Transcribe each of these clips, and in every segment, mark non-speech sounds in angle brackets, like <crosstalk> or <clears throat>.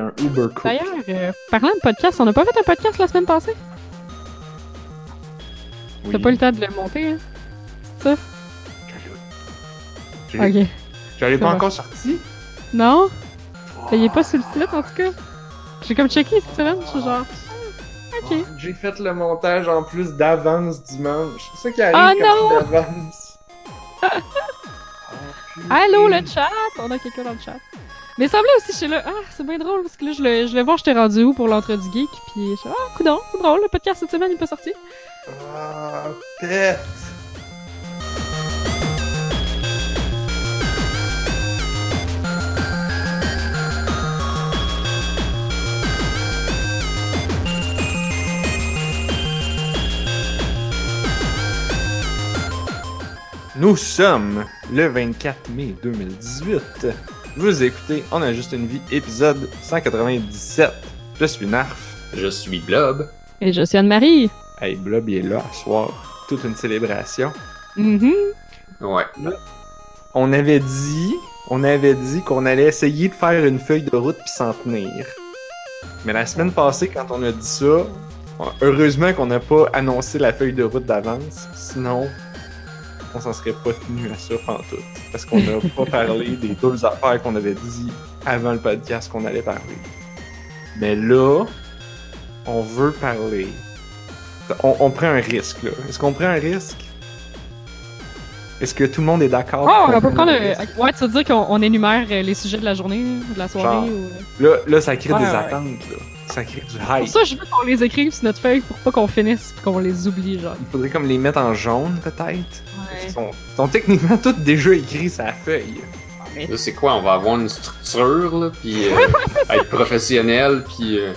un Uber Cook. D'ailleurs, euh, parlant de podcast, on n'a pas fait un podcast la semaine passée? Oui. T'as pas eu le temps de le monter, hein? Ça? J'ai- Ok. J'avais pas Ça va. encore sorti. Non? Il est pas sur le site, en tout cas? J'ai comme checké cette semaine, je suis genre... Ok. J'ai fait le montage en plus d'avance dimanche. C'est ça qui Ah, arrive quand non! tu d'avance. <laughs> Allô, le chat! On a quelqu'un dans le chat. Mais semblait aussi, suis là, ah, c'est bien drôle, parce que là, je le, je le j'étais rendu où pour l'entre du geek, puis je ah, coudonc, c'est drôle, le podcast cette semaine, il est pas sorti. Ah, pète! Nous sommes le 24 mai 2018. Vous écoutez On a juste une vie, épisode 197. Je suis Narf. Je suis Blob. Et je suis Anne-Marie. Hey, Blob, il est là ce soir. Toute une célébration. Mhm. Ouais. On avait dit, on avait dit qu'on allait essayer de faire une feuille de route puis s'en tenir. Mais la semaine passée, quand on a dit ça, heureusement qu'on n'a pas annoncé la feuille de route d'avance. Sinon, on s'en serait pas tenu à ça pantoute. Parce qu'on n'a pas parlé des deux affaires qu'on avait dit avant le podcast qu'on allait parler. Mais là, on veut parler. On, on prend un risque, là. Est-ce qu'on prend un risque? Est-ce que tout le monde est d'accord? Oh, on peut prend prendre un? Ouais, tu veux dire qu'on on énumère euh, les sujets de la journée, de la soirée, Genre. ou... Là, là, ça crée Ouais, des ouais. attentes, là. Ça crée du Pour hype. ça, je veux qu'on les écrive sur notre feuille pour pas qu'on finisse pis qu'on les oublie, genre. Il faudrait comme les mettre en jaune, peut-être. Ouais. Ils sont, techniquement tous déjà écrits sur la feuille. Là, c'est quoi? On va avoir une structure, là, puis euh, <laughs> être professionnel, puis euh,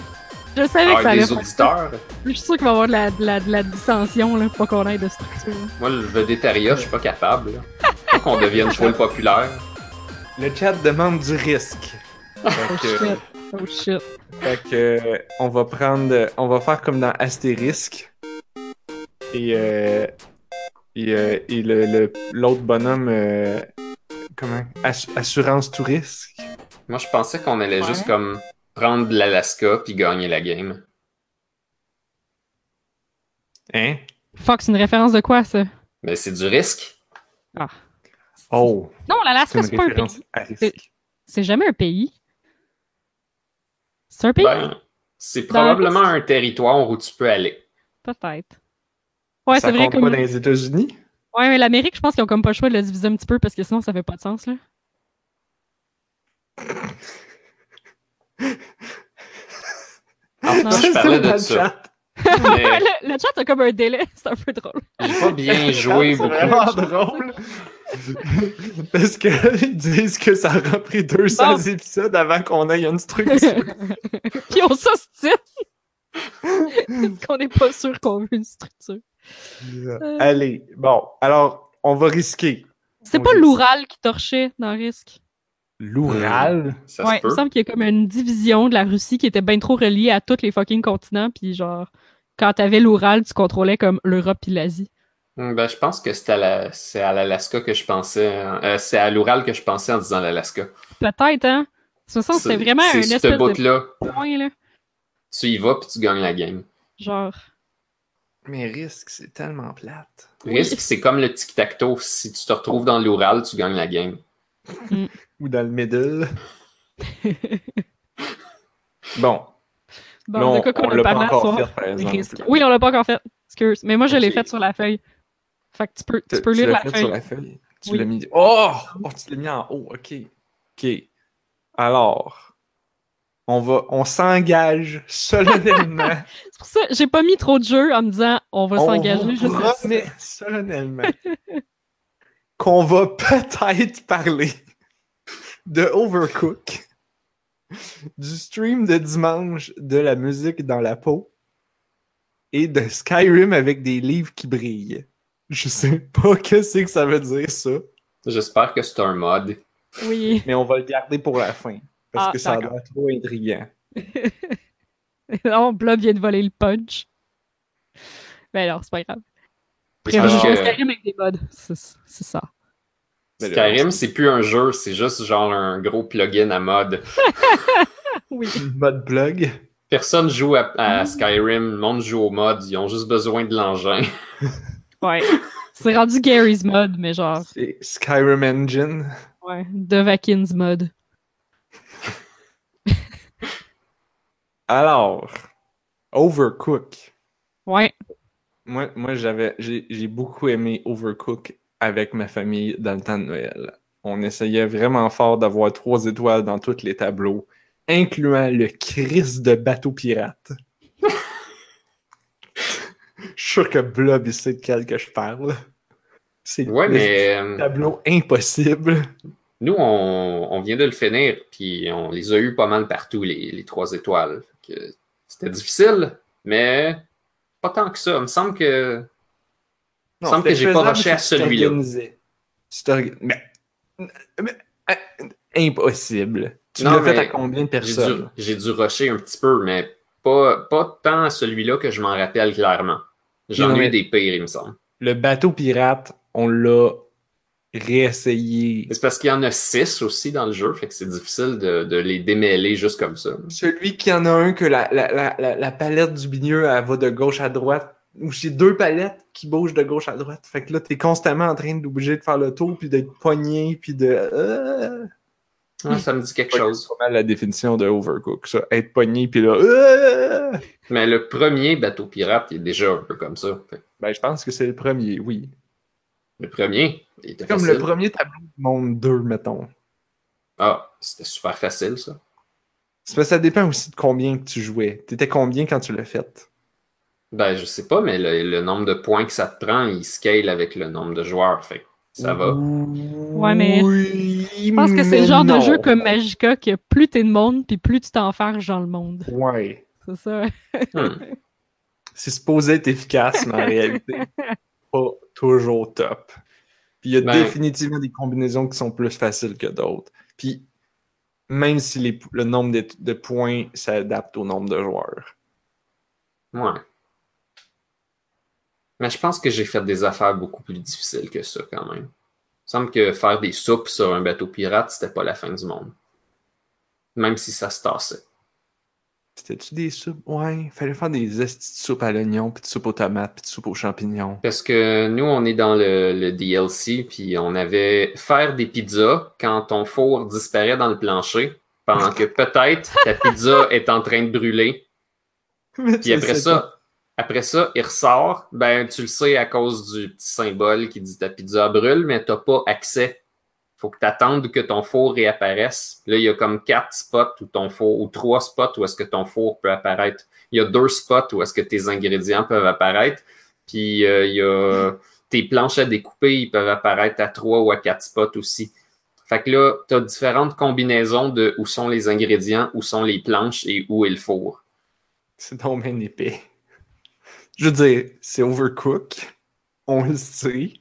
Je savais que ça allait des auditeurs. Je suis sûr qu'il va y avoir de la, de la, de la dissension, là, pour pas qu'on ait de structure. Moi, le vedettariat, je suis pas capable. Là. Faut qu'on devienne <laughs> full populaire. Le chat demande du risque. Oh que, shit. Oh shit. fait que, euh, on va prendre, on va faire comme dans Astérisque. Et, euh, et, euh, et le, le- l'autre bonhomme, euh, comment? Ass- assurance tout risque. Moi, je pensais qu'on allait Ouais. juste comme prendre de l'Alaska puis gagner la game. Hein? Fuck, c'est une référence de quoi, ça? Mais c'est du risque. Ah. Oh! Non, l'Alaska, c'est pas un pays. à risque. C'est jamais un pays. C'est un pays? Ben, c'est probablement un territoire où tu peux aller. Peut-être. Ouais, ça c'est vrai compte comme... pas dans les États-Unis? Ouais, mais l'Amérique, je pense qu'ils ont comme pas le choix de le diviser un petit peu parce que sinon ça fait pas de sens, là. En Non. plus, je parlais dans de le ça. Mais <laughs> le, le chat a comme un délai, <laughs> c'est un peu drôle. j'ai pas bien joué C'est beaucoup. vraiment drôle. <laughs> Parce que ils disent que ça aura pris 200 Bon. épisodes avant qu'on ait une structure. Puis on s'ostine! Parce qu'on n'est pas sûr qu'on veut une structure. Allez, bon, alors, on va risquer. C'est pas l'Oural qui torchait dans Risque. L'Oural? Ça ouais, se il me semble qu'il y a comme une division de la Russie qui était bien trop reliée à tous les fucking continents, puis genre, quand t'avais l'Oural, tu contrôlais comme l'Europe et l'Asie. Hum, Ben, je pense que c'est à la- l'Alaska que je pensais. hein. Euh, c'est à l'Oural que je pensais en disant l'Alaska. Peut-être, hein? De toute façon, c'était C'est- vraiment un espèce ce de bout-là. point, là. Tu y vas puis tu gagnes la game. Genre. Mais risque, c'est tellement plate. Oui. Risque, c'est comme le tic-tac-toe. Si tu te retrouves dans l'Oural, tu gagnes la game. Ou dans le middle. <laughs> bon, Bon, là, on, de qu'on on l'a pas encore fait, par exemple. Risque. Oui, on l'a pas encore fait. Excuse. Mais moi, je l'ai Ok. fait sur la feuille. Fait que tu peux, tu Tu- peux tu lire la feuille. sur la feuille? Tu Oui. l'as mis. Oh! oh! Tu l'as mis en haut, ok. Ok. Alors, on va, on s'engage solennellement. <laughs> C'est pour ça j'ai pas mis trop de jeux en me disant on va s'engager vous juste là promet solennellement qu'on va peut-être parler de Overcook, <laughs> du stream de dimanche de la musique dans la peau et de Skyrim avec des livres qui brillent. Je sais pas <laughs> qu'est-ce que ça veut dire ça, J'espère que c'est un mod. Oui. <laughs> mais on va le garder pour la fin parce Ah, que ça a l'air trop intriguant. non, Blob vient de voler le punch. Mais alors, c'est pas grave. Que- Skyrim avec des mods. C'est c'est ça. Là, Skyrim, c'est plus un jeu, c'est juste genre un gros plugin à mod. <laughs> Oui. Mode plug. Personne joue à, à Skyrim, le monde joue au mod, ils ont juste besoin de l'engin. <laughs> Ouais. C'est rendu Gary's mod, mais genre, C'est Skyrim Engine. ouais, Devakin's mod. Alors, Overcook. Ouais. Moi, moi j'avais, j'ai, j'ai beaucoup aimé Overcook avec ma famille dans le temps de Noël. On essayait vraiment fort d'avoir trois étoiles dans tous les tableaux, incluant le Christ de bateau pirate. Je suis sûr que Blob, il sait de quel que je parle. C'est Ouais, le mais euh, tableau impossible. nous, on, on vient de le finir, puis on les a eu pas mal partout, les, les trois étoiles. C'était difficile, mais pas tant que ça. Il me semble que. Il me semble que j'ai pas rushé à celui-là. Mais, mais, impossible. Tu l'as fait à combien de dû, personnes? j'ai dû rusher un petit peu, mais pas, pas tant à celui-là que je m'en rappelle clairement. J'en ai eu des pires, il me semble. Le bateau pirate, on l'a réessayé. C'est parce qu'il y en a six aussi dans le jeu, fait que c'est difficile de, de les démêler juste comme ça. Celui qui en a un que la, la, la, la, la palette du milieu, elle va de gauche à droite. Ou c'est deux palettes qui bougent de gauche à droite. Fait que là, t'es constamment en train d'obliger de faire le tour, puis d'être pogné, puis de... euh, Ah, ça me dit quelque C'est chose. pas mal la définition de Overcook, ça. Être pogné, puis là... euh, Mais le premier bateau pirate, il est déjà un peu comme ça. Fait Ben, je pense que c'est le premier, oui. Le premier, il était C'est comme facile. le premier tableau du monde 2, mettons. Ah, c'était super facile, ça. C'est parce que ça dépend aussi de combien que tu jouais. T'étais combien quand tu l'as fait? Ben, je sais pas, mais le, le nombre de points que ça te prend, il scale avec le nombre de joueurs. Fait que ça va. Ouais, mais Oui, Je pense que c'est le genre de jeu comme Magica que plus t'es de monde, puis plus tu t'enfermes dans le monde. Ouais. C'est ça. Hmm. <laughs> C'est supposé être efficace, mais en réalité, <laughs> pas toujours top. Puis il y a Ben- définitivement des combinaisons qui sont plus faciles que d'autres. Puis même si les- le nombre de, de points s'adapte au nombre de joueurs. Ouais. Mais je pense que j'ai fait des affaires beaucoup plus difficiles que ça, quand même. Il me semble que faire des soupes sur un bateau pirate, c'était pas la fin du monde. Même si ça se tassait. C'était-tu des soupes? Ouais, fallait faire des estis de soupe à l'oignon, puis de soupe aux tomates, puis de soupe aux champignons. Parce que nous, on est dans le, le DLC, puis on avait faire des pizzas quand ton four disparaît dans le plancher, pendant que peut-être ta pizza est en train de brûler. <laughs> Puis après ça, après ça, il ressort. Ben, tu le sais à cause du petit symbole qui dit ta pizza brûle, mais t'as pas accès. Faut que tu que ton four réapparaisse. Là, il y a comme quatre spots où ton four, ou trois spots où est-ce que ton four peut apparaître. Il y a deux spots où est-ce que tes ingrédients peuvent apparaître. Puis euh, il y a tes planches à découper, ils peuvent apparaître à trois ou à quatre spots aussi. Fait que là, tu différentes combinaisons de où sont les ingrédients, où sont les planches et où est le four. C'est donc épais. Je veux dire, c'est overcook. On le sait.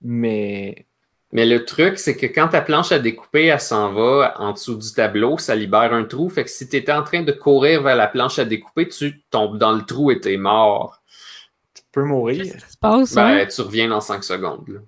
Mais. Mais le truc, c'est que quand ta planche à découper, elle s'en va en dessous du tableau, ça libère un trou. Fait que si tu étais en train de courir vers la planche à découper, tu tombes dans le trou et t'es mort. Tu peux mourir. Qu'est-ce qui se passe, hein? Ben, tu reviens dans 5 secondes. là.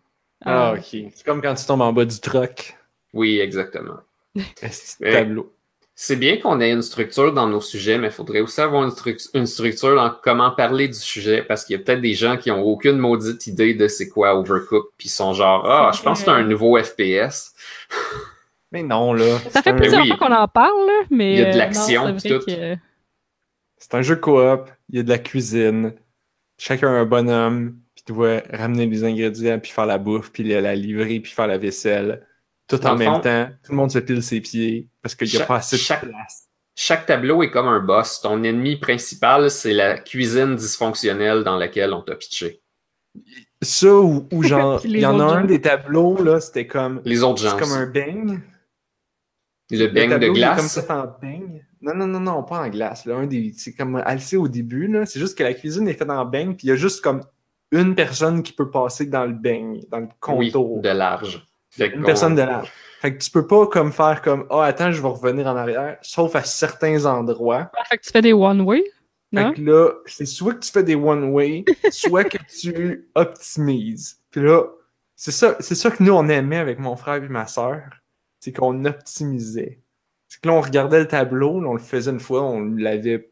Ah, Euh, ok. C'est comme quand tu tombes en bas du truck. Oui, exactement. <laughs> Tableau? C'est bien qu'on ait une structure dans nos sujets, mais il faudrait aussi avoir une, stru- une structure dans comment parler du sujet, parce qu'il y a peut-être des gens qui ont aucune maudite idée de c'est quoi Overcook, puis ils sont genre Ah, je pense que c'est un nouveau FPS. <laughs> Mais non, là. Ça fait un- plusieurs oui. fois qu'on en parle, là, mais. Il y a de euh, l'action, tout. que- <laughs> C'est un jeu coop, il y a de la cuisine, chacun a un bonhomme, puis tu dois ramener les ingrédients, puis faire la bouffe, puis la livrer, puis faire la vaisselle. Tout Dans en même fond- temps, tout le monde se pile ses pieds, parce qu'il n'y a pas assez de chaque- place. Chaque tableau est comme un boss. Ton ennemi principal, c'est la cuisine dysfonctionnelle dans laquelle on t'a pitché. Ça, ou, ou <laughs> genre, il y en a un gens. des tableaux, là, c'était comme... Les autres gens. C'est comme un beigne. Le beigne de est comme glace. ça en beigne. Non, non, non, non, pas en glace. Là. Un des, c'est comme assez au début. Là. C'est juste que la cuisine est faite en beigne, puis il y a juste comme une personne qui peut passer dans le beigne, dans le Oui, contour. de large. Fait Une personne de large. Fait que tu peux pas comme faire comme Ah, attends, je vais revenir en arrière, sauf à certains endroits. Ah, fait que tu fais des one-way, non? Fait que là, c'est soit que tu fais des one-way, <laughs> soit que tu optimises. Puis là, c'est ça, c'est ça que nous on aimait avec mon frère et ma sœur, c'est qu'on optimisait. C'est que là, on regardait le tableau, là, on le faisait une fois, on l'avait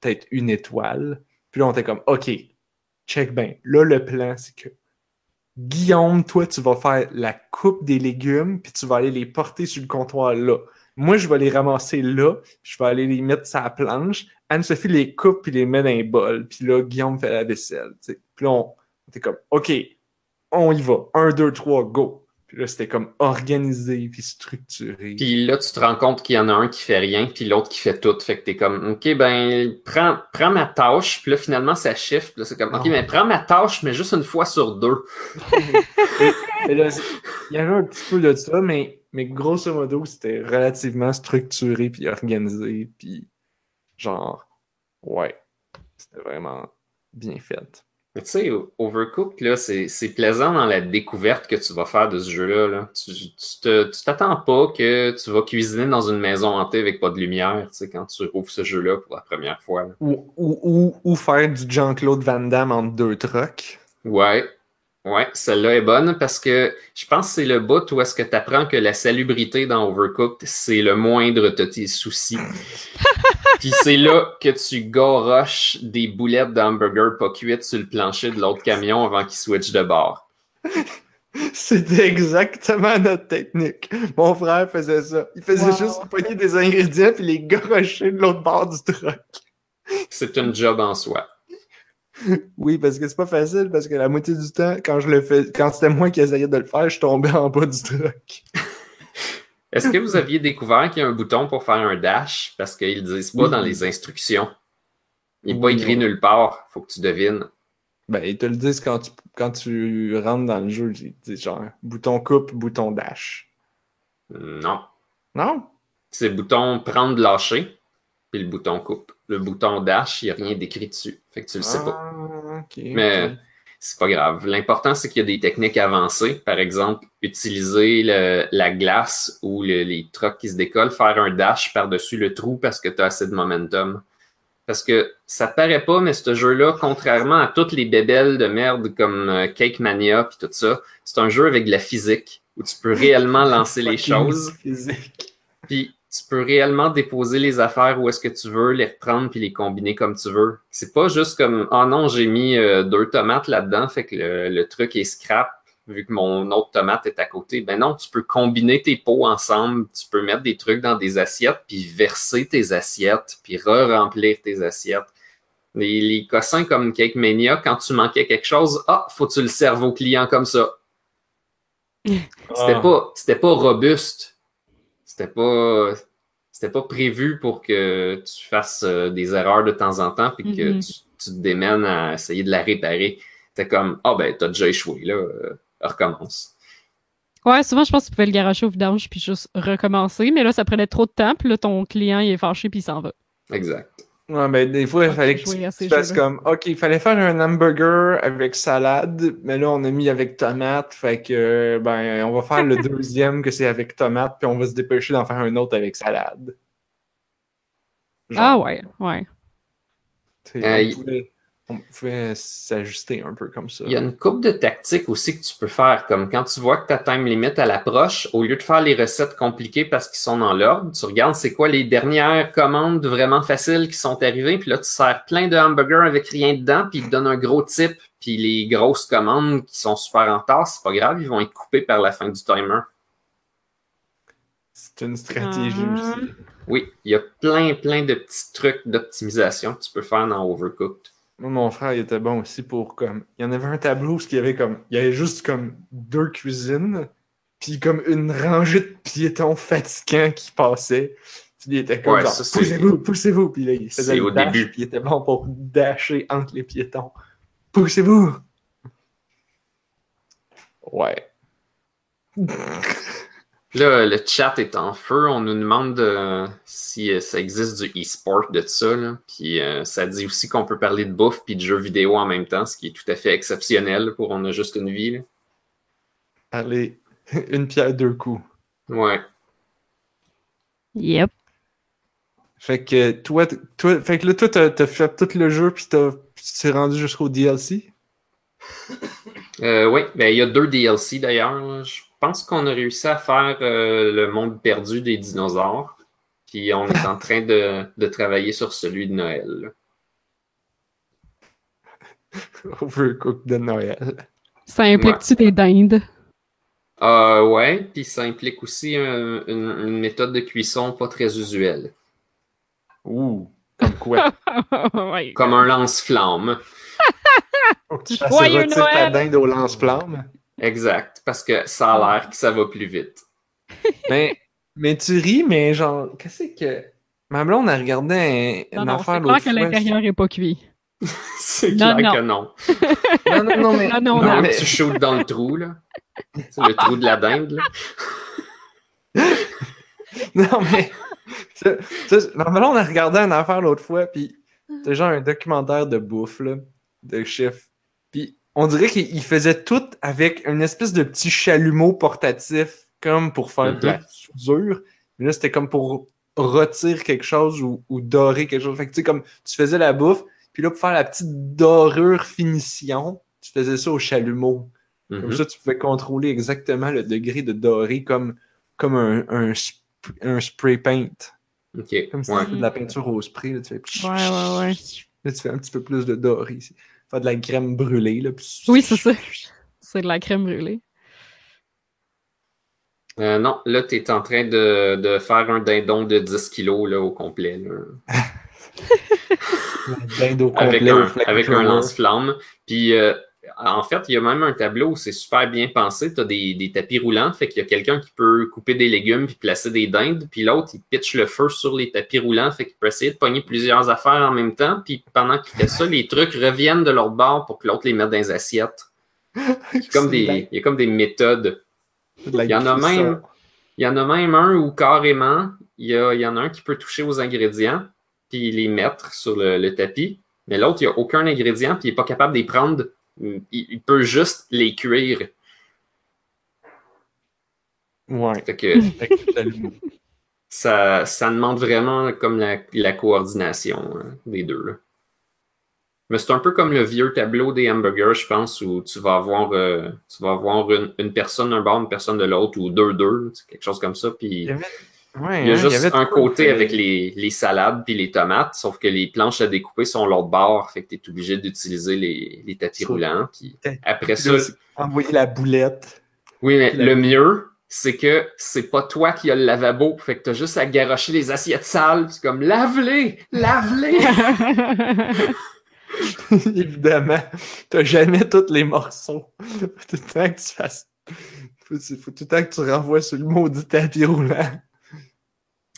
peut-être une étoile. Puis là, on était comme, OK, check bien. Là, le plan, c'est que Guillaume, toi, tu vas faire la coupe des légumes, puis tu vas aller les porter sur le comptoir là. Moi, je vais les ramasser là, je vais aller les mettre sur la planche. Anne-Sophie les coupe puis les met dans un bol. Puis là, Guillaume fait la vaisselle. Puis là, on était comme, OK, on y va. Un, deux, trois, go. Puis là, c'était comme organisé puis structuré. Puis là, tu te rends compte qu'il y en a un qui fait rien, puis l'autre qui fait tout. Fait que t'es comme, OK, ben, prends, prends ma tâche. Puis là, finalement, ça chiffre. Puis là, c'est comme, OK, Oh. mais prends ma tâche, mais juste une fois sur deux. <laughs> Là, il y avait un petit peu de ça, mais, mais grosso modo, c'était relativement structuré puis organisé. Puis genre, ouais, c'était vraiment bien fait. Mais tu sais, Overcooked, là, c'est c'est plaisant dans la découverte que tu vas faire de ce jeu-là. là. Tu tu te- tu t'attends pas que tu vas cuisiner dans une maison hantée avec pas de lumière, tu sais, quand tu ouvres ce jeu-là pour la première fois. ou, ou, ou faire du Jean-Claude Van Damme entre deux trucks. Ouais. Ouais, celle-là est bonne parce que je pense que c'est le bout où est-ce que tu apprends que la salubrité dans Overcooked, c'est le moindre de tes soucis. <laughs> Puis c'est là que tu goroches des boulettes d'hamburger pas cuites sur le plancher de l'autre camion avant qu'il switch de bord. C'était exactement notre technique. Mon frère faisait ça. Il faisait Wow. juste pogner des ingrédients puis les garocher de l'autre bord du truck. C'est une job en soi. Oui, parce que c'est pas facile, parce que la moitié du temps, quand je le fais, quand c'était moi qui essayais de le faire, je tombais en bas du truck. Est-ce que vous aviez découvert qu'il y a un bouton pour faire un dash? Parce qu'ils le disent pas Oui. dans les instructions. Il n'est pas écrit nulle part. Faut que tu devines. Ben, ils te le disent quand tu, quand tu rentres dans le jeu, ils te disent genre bouton coupe, bouton dash. Non. Non? C'est le bouton prendre, lâcher, puis le bouton coupe. Le bouton dash, il n'y a rien d'écrit dessus. Fait que tu le sais pas. Ah, ok. Mais. C'est pas grave. L'important, c'est qu'il y a des techniques avancées. Par exemple, utiliser le- la glace ou le- les trucks qui se décollent, faire un dash par-dessus le trou parce que tu as assez de momentum. Parce que ça te paraît pas, mais ce jeu-là, contrairement à toutes les bébelles de merde comme euh, Cake Mania puis tout ça, c'est un jeu avec de la physique où tu peux réellement <laughs> lancer les choses. Physique. Puis tu peux réellement déposer les affaires où est-ce que tu veux, les reprendre puis les combiner comme tu veux. C'est pas juste comme ah non, j'ai mis euh, deux tomates là-dedans, fait que le, le truc est scrap vu que mon autre tomate est à côté. Ben non, tu peux combiner tes pots ensemble, tu peux mettre des trucs dans des assiettes puis verser tes assiettes puis re-remplir tes assiettes. Les, les cossins comme Cake Mania, quand tu manquais quelque chose, ah, faut que tu le serves au client comme ça. <laughs> C'était Ah. pas, c'était pas robuste. C'était pas, c'était pas prévu pour que tu fasses euh, des erreurs de temps en temps puis que Mhm. tu, tu te démènes à essayer de la réparer. C'était comme, ah ben, t'as déjà échoué, là, euh, recommence. Ouais, souvent, je pense que tu pouvais le garocher au vidange puis juste recommencer, mais là, ça prenait trop de temps, puis là, ton client, il est fâché puis il s'en va. Exact. Ouais, ben, des fois, il fallait que tu, fasses comme, OK, il fallait faire un hamburger avec salade, mais là, on a mis avec tomate, fait que, ben, on va faire le <laughs> deuxième que c'est avec tomate, puis on va se dépêcher d'en faire un autre avec salade. Genre, Ah ouais, ouais. Euh, on pouvait s'ajuster un peu comme ça. Il y a une coupe de tactiques aussi que tu peux faire, comme quand tu vois que ta time limit elle approche, au lieu de faire les recettes compliquées parce qu'ils sont dans l'ordre, tu regardes c'est quoi les dernières commandes vraiment faciles qui sont arrivées, puis là tu sers plein de hamburgers avec rien dedans, puis ils te donnent un gros tip, puis les grosses commandes qui sont super en retard, c'est pas grave, ils vont être coupés par la fin du timer. C'est une stratégie Ah. aussi. Oui, il y a plein, plein de petits trucs d'optimisation que tu peux faire dans Overcooked. Mon frère, il était bon aussi pour comme. Il y en avait un tableau où il y avait comme. Il y avait juste comme deux cuisines, puis comme une rangée de piétons fatigants qui passaient. Puis il était comme Ouais, genre, ça, c'est- poussez-vous, poussez-vous. Puis là, il faisait au dash, début. puis il était bon pour dasher entre les piétons. Poussez-vous! Ouais. <laughs> Là, le chat est en feu. On nous demande euh, si euh, ça existe du e-sport de ça. Là. Puis euh, ça dit aussi qu'on peut parler de bouffe puis de jeux vidéo en même temps, ce qui est tout à fait exceptionnel pour On a juste une vie. là. Allez, <laughs> une pierre deux coups. Ouais. Yep. Fait que toi, toi, fait que là, toi, t'as t'as fait tout le jeu, puis t'as- tu t'es rendu jusqu'au DLC. Euh, oui, ben, il y a deux DLC d'ailleurs. là. Je pense qu'on a réussi à faire euh, le monde perdu des dinosaures. Puis on est en train de, de travailler sur celui de Noël. là. <laughs> Overcooked de Noël. Ça implique-tu des dindes? Euh, ouais, puis ça implique aussi un- une, une méthode de cuisson pas très usuelle. Ouh, comme quoi? <laughs> ouais. Comme un lance-flamme. Faut que tu fasses Joyeux rôtir ta Noël! dinde au lance-flamme. Exact, parce que ça a l'air que ça va plus vite. <laughs> Mais, mais tu ris, mais genre, qu'est-ce que. Ma blonde a regardé un, Non, une non, affaire c'est l'autre clair que fois. l'intérieur est pas cuit. <laughs> C'est Non, clair non. que non. <laughs> Non, non, non, mais. Non, non, Non, mais- tu shootes dans le trou, là. C'est le trou de la dinde, là. Non, mais. ça- ma blonde a regardé une affaire l'autre fois, puis c'est genre un documentaire de bouffe, là, de chef. On dirait qu'il faisait tout avec une espèce de petit chalumeau portatif, comme pour faire de la soudure. Mais là, c'était comme pour rôtir quelque chose ou, ou dorer quelque chose. Fait que tu sais, comme tu faisais la bouffe, puis là, pour faire la petite dorure finition, tu faisais ça au chalumeau. Comme Mhm. ça, tu pouvais contrôler exactement le degré de doré comme, comme un, un, sp- un spray paint. Ok, Comme si ouais. tu fais de la peinture au spray. Là, tu fais... Ouais, ouais, ouais. Là, tu fais un petit peu plus de doré. ici. Faire de la crème brûlée. Là, puis- Oui, c'est ça. <laughs> C'est de la crème brûlée. Euh, non, là, tu es en train de, de faire un dindon de 10 kilos là, au complet. là. <laughs> Avec complet, un, avec un lance-flamme. Puis, euh, en fait, il y a même un tableau où c'est super bien pensé. Tu as des, des tapis roulants, fait qu'il y a quelqu'un qui peut couper des légumes puis placer des dindes, puis l'autre, il pitch le feu sur les tapis roulants, fait qu'il peut essayer de pogner plusieurs affaires en même temps, puis pendant qu'il fait ça, les trucs reviennent de l'autre bord pour que l'autre les mette dans les assiettes. <laughs> Il y a comme des, il y a comme des méthodes. Il y en a même. Il y en a même un où carrément, il y, a, il y en a un qui peut toucher aux ingrédients, puis les mettre sur le, le tapis, mais l'autre, il n'y a aucun ingrédient, puis il n'est pas capable de les prendre. Il, il peut juste les cuire. Ouais. Fait que ça, ça demande vraiment comme la, la coordination hein, des deux. là. Mais c'est un peu comme le vieux tableau des hamburgers, je pense, où tu vas avoir, euh, tu vas avoir une, une personne d'un bord, une personne de l'autre, ou deux-deux, quelque chose comme ça. Puis Il y avait, ouais, Il y a hein, juste avait un côté que- avec les, les salades puis les tomates, sauf que les planches à découper sont l'autre bord, fait que tu es obligé d'utiliser les, les tapis roulants. Puis après ça, Envoyer la boulette. oui, mais la- le mieux, c'est que c'est pas toi qui as le lavabo, fait que t'as juste à garocher les assiettes sales, c'est comme lave-les, lave-les. <laughs> Évidemment. T'as jamais tous les morceaux. Tout le temps que tu fasses. Faut, faut tout le temps que tu renvoies sur le maudit tapis roulant.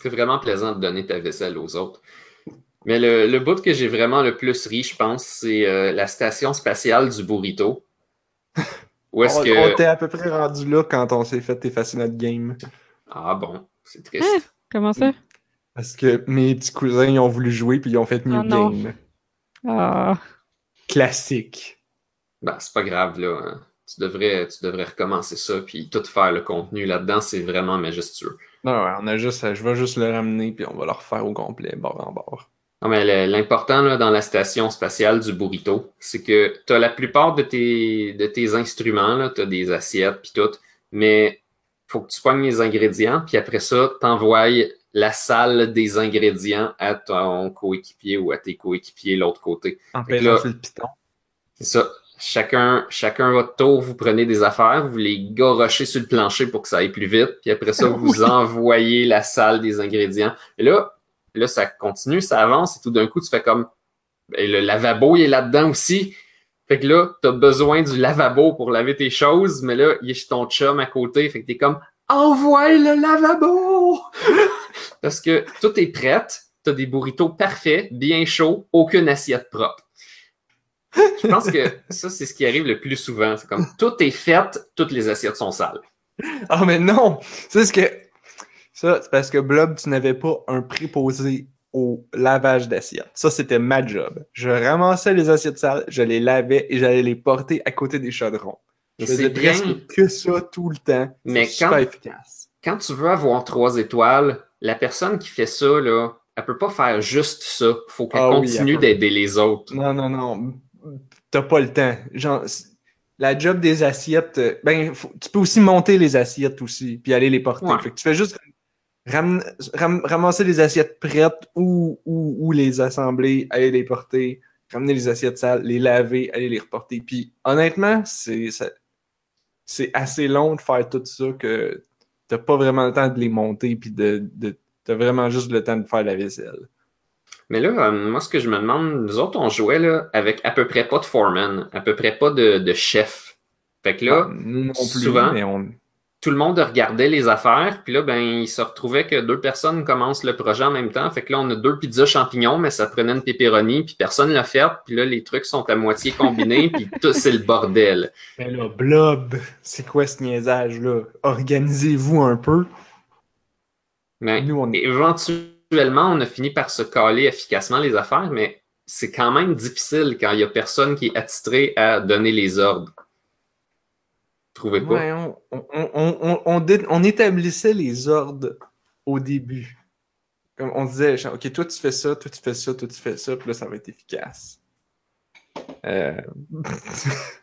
C'est vraiment plaisant de donner ta vaisselle aux autres. Mais le, le bout que j'ai vraiment le plus ri, je pense, c'est euh, la station spatiale du burrito. <laughs> Où est-ce On, que. on était à peu près rendu là quand on s'est fait effacer notre game. Ah bon, c'est triste. Hein? Comment ça? Parce que mes petits cousins ils ont voulu jouer puis ils ont fait new Ah non. game. Ah. Classique. Ben, c'est pas grave, là. hein. Tu devrais, tu devrais recommencer ça, puis tout faire le contenu là-dedans, c'est vraiment majestueux. Non, ouais, on a juste, je vais juste le ramener puis on va le refaire au complet, bord en bord. Non, mais l'important là, dans la station spatiale du burrito, c'est que tu as la plupart de tes, de tes instruments, tu as des assiettes, puis tout, mais faut que tu pognes les ingrédients, puis après ça, t'envoies la salle des ingrédients à ton coéquipier ou à tes coéquipiers l'autre côté. En là- le piston. C'est ça. Chacun, chacun votre tour, vous prenez des affaires, vous les garochez sur le plancher pour que ça aille plus vite, puis après ça, vous <laughs> Oui. envoyez la salle des ingrédients. Et là, là, ça continue, ça avance, et tout d'un coup, tu fais comme ben, le lavabo, il est là-dedans aussi. Fait que là, t'as besoin du lavabo pour laver tes choses, mais là, il est chez ton chum à côté, fait que t'es comme Envoie le lavabo! <laughs> Parce que tout est prêt, t'as des burritos parfaits, bien chauds, aucune assiette propre. Je pense que ça, c'est ce qui arrive le plus souvent. C'est comme tout est fait, toutes les assiettes sont sales. Ah, mais non! C'est ce que. Ça, c'est parce que Blob, tu n'avais pas un préposé au lavage d'assiettes. Ça, c'était ma job. Je ramassais les assiettes sales, je les lavais et j'allais les porter à côté des chaudrons. Je faisais bien. presque que ça tout le temps. Mais C'est quand- super efficace. Quand tu veux avoir trois étoiles, la personne qui fait ça, là, elle peut pas faire juste ça. Faut qu'elle Ah continue d'aider les autres. Non, non, non. T'as pas le temps. Genre, la job des assiettes, euh, ben, faut- tu peux aussi monter les assiettes aussi, puis aller les porter. Ouais. Fait que tu fais juste ram- ram- ramasser les assiettes prêtes ou, ou, ou les assembler, aller les porter, ramener les assiettes sales, les laver, aller les reporter. Puis honnêtement, c'est assez long de faire tout ça que t'as pas vraiment le temps de les monter puis de, de t'as vraiment juste le temps de faire la vaisselle. Mais là, euh, moi, ce que je me demande, nous autres, on jouait là, avec à peu près pas de foreman, à peu près pas de, de chef. Fait que là, Ah, nous non plus, souvent- mais on tout le monde regardait les affaires, puis là, ben, il se retrouvait que deux personnes commencent le projet en même temps. Fait que là, on a deux pizzas champignons, mais ça prenait une pepperoni, puis personne l'a fait. Puis là, les trucs sont à moitié combinés, puis tout, c'est le bordel. Mais là, blob, c'est quoi ce niaisage-là? Organisez-vous un peu. Mais Nous, on est. éventuellement, on a fini par se caler efficacement les affaires, mais c'est quand même difficile quand il y a personne qui est attitré à donner les ordres. Trouvez pas? On, établissait les ordres au début. On disait, OK, toi tu fais ça, toi tu fais ça, toi tu fais ça, puis là ça va être efficace. Euh, <laughs>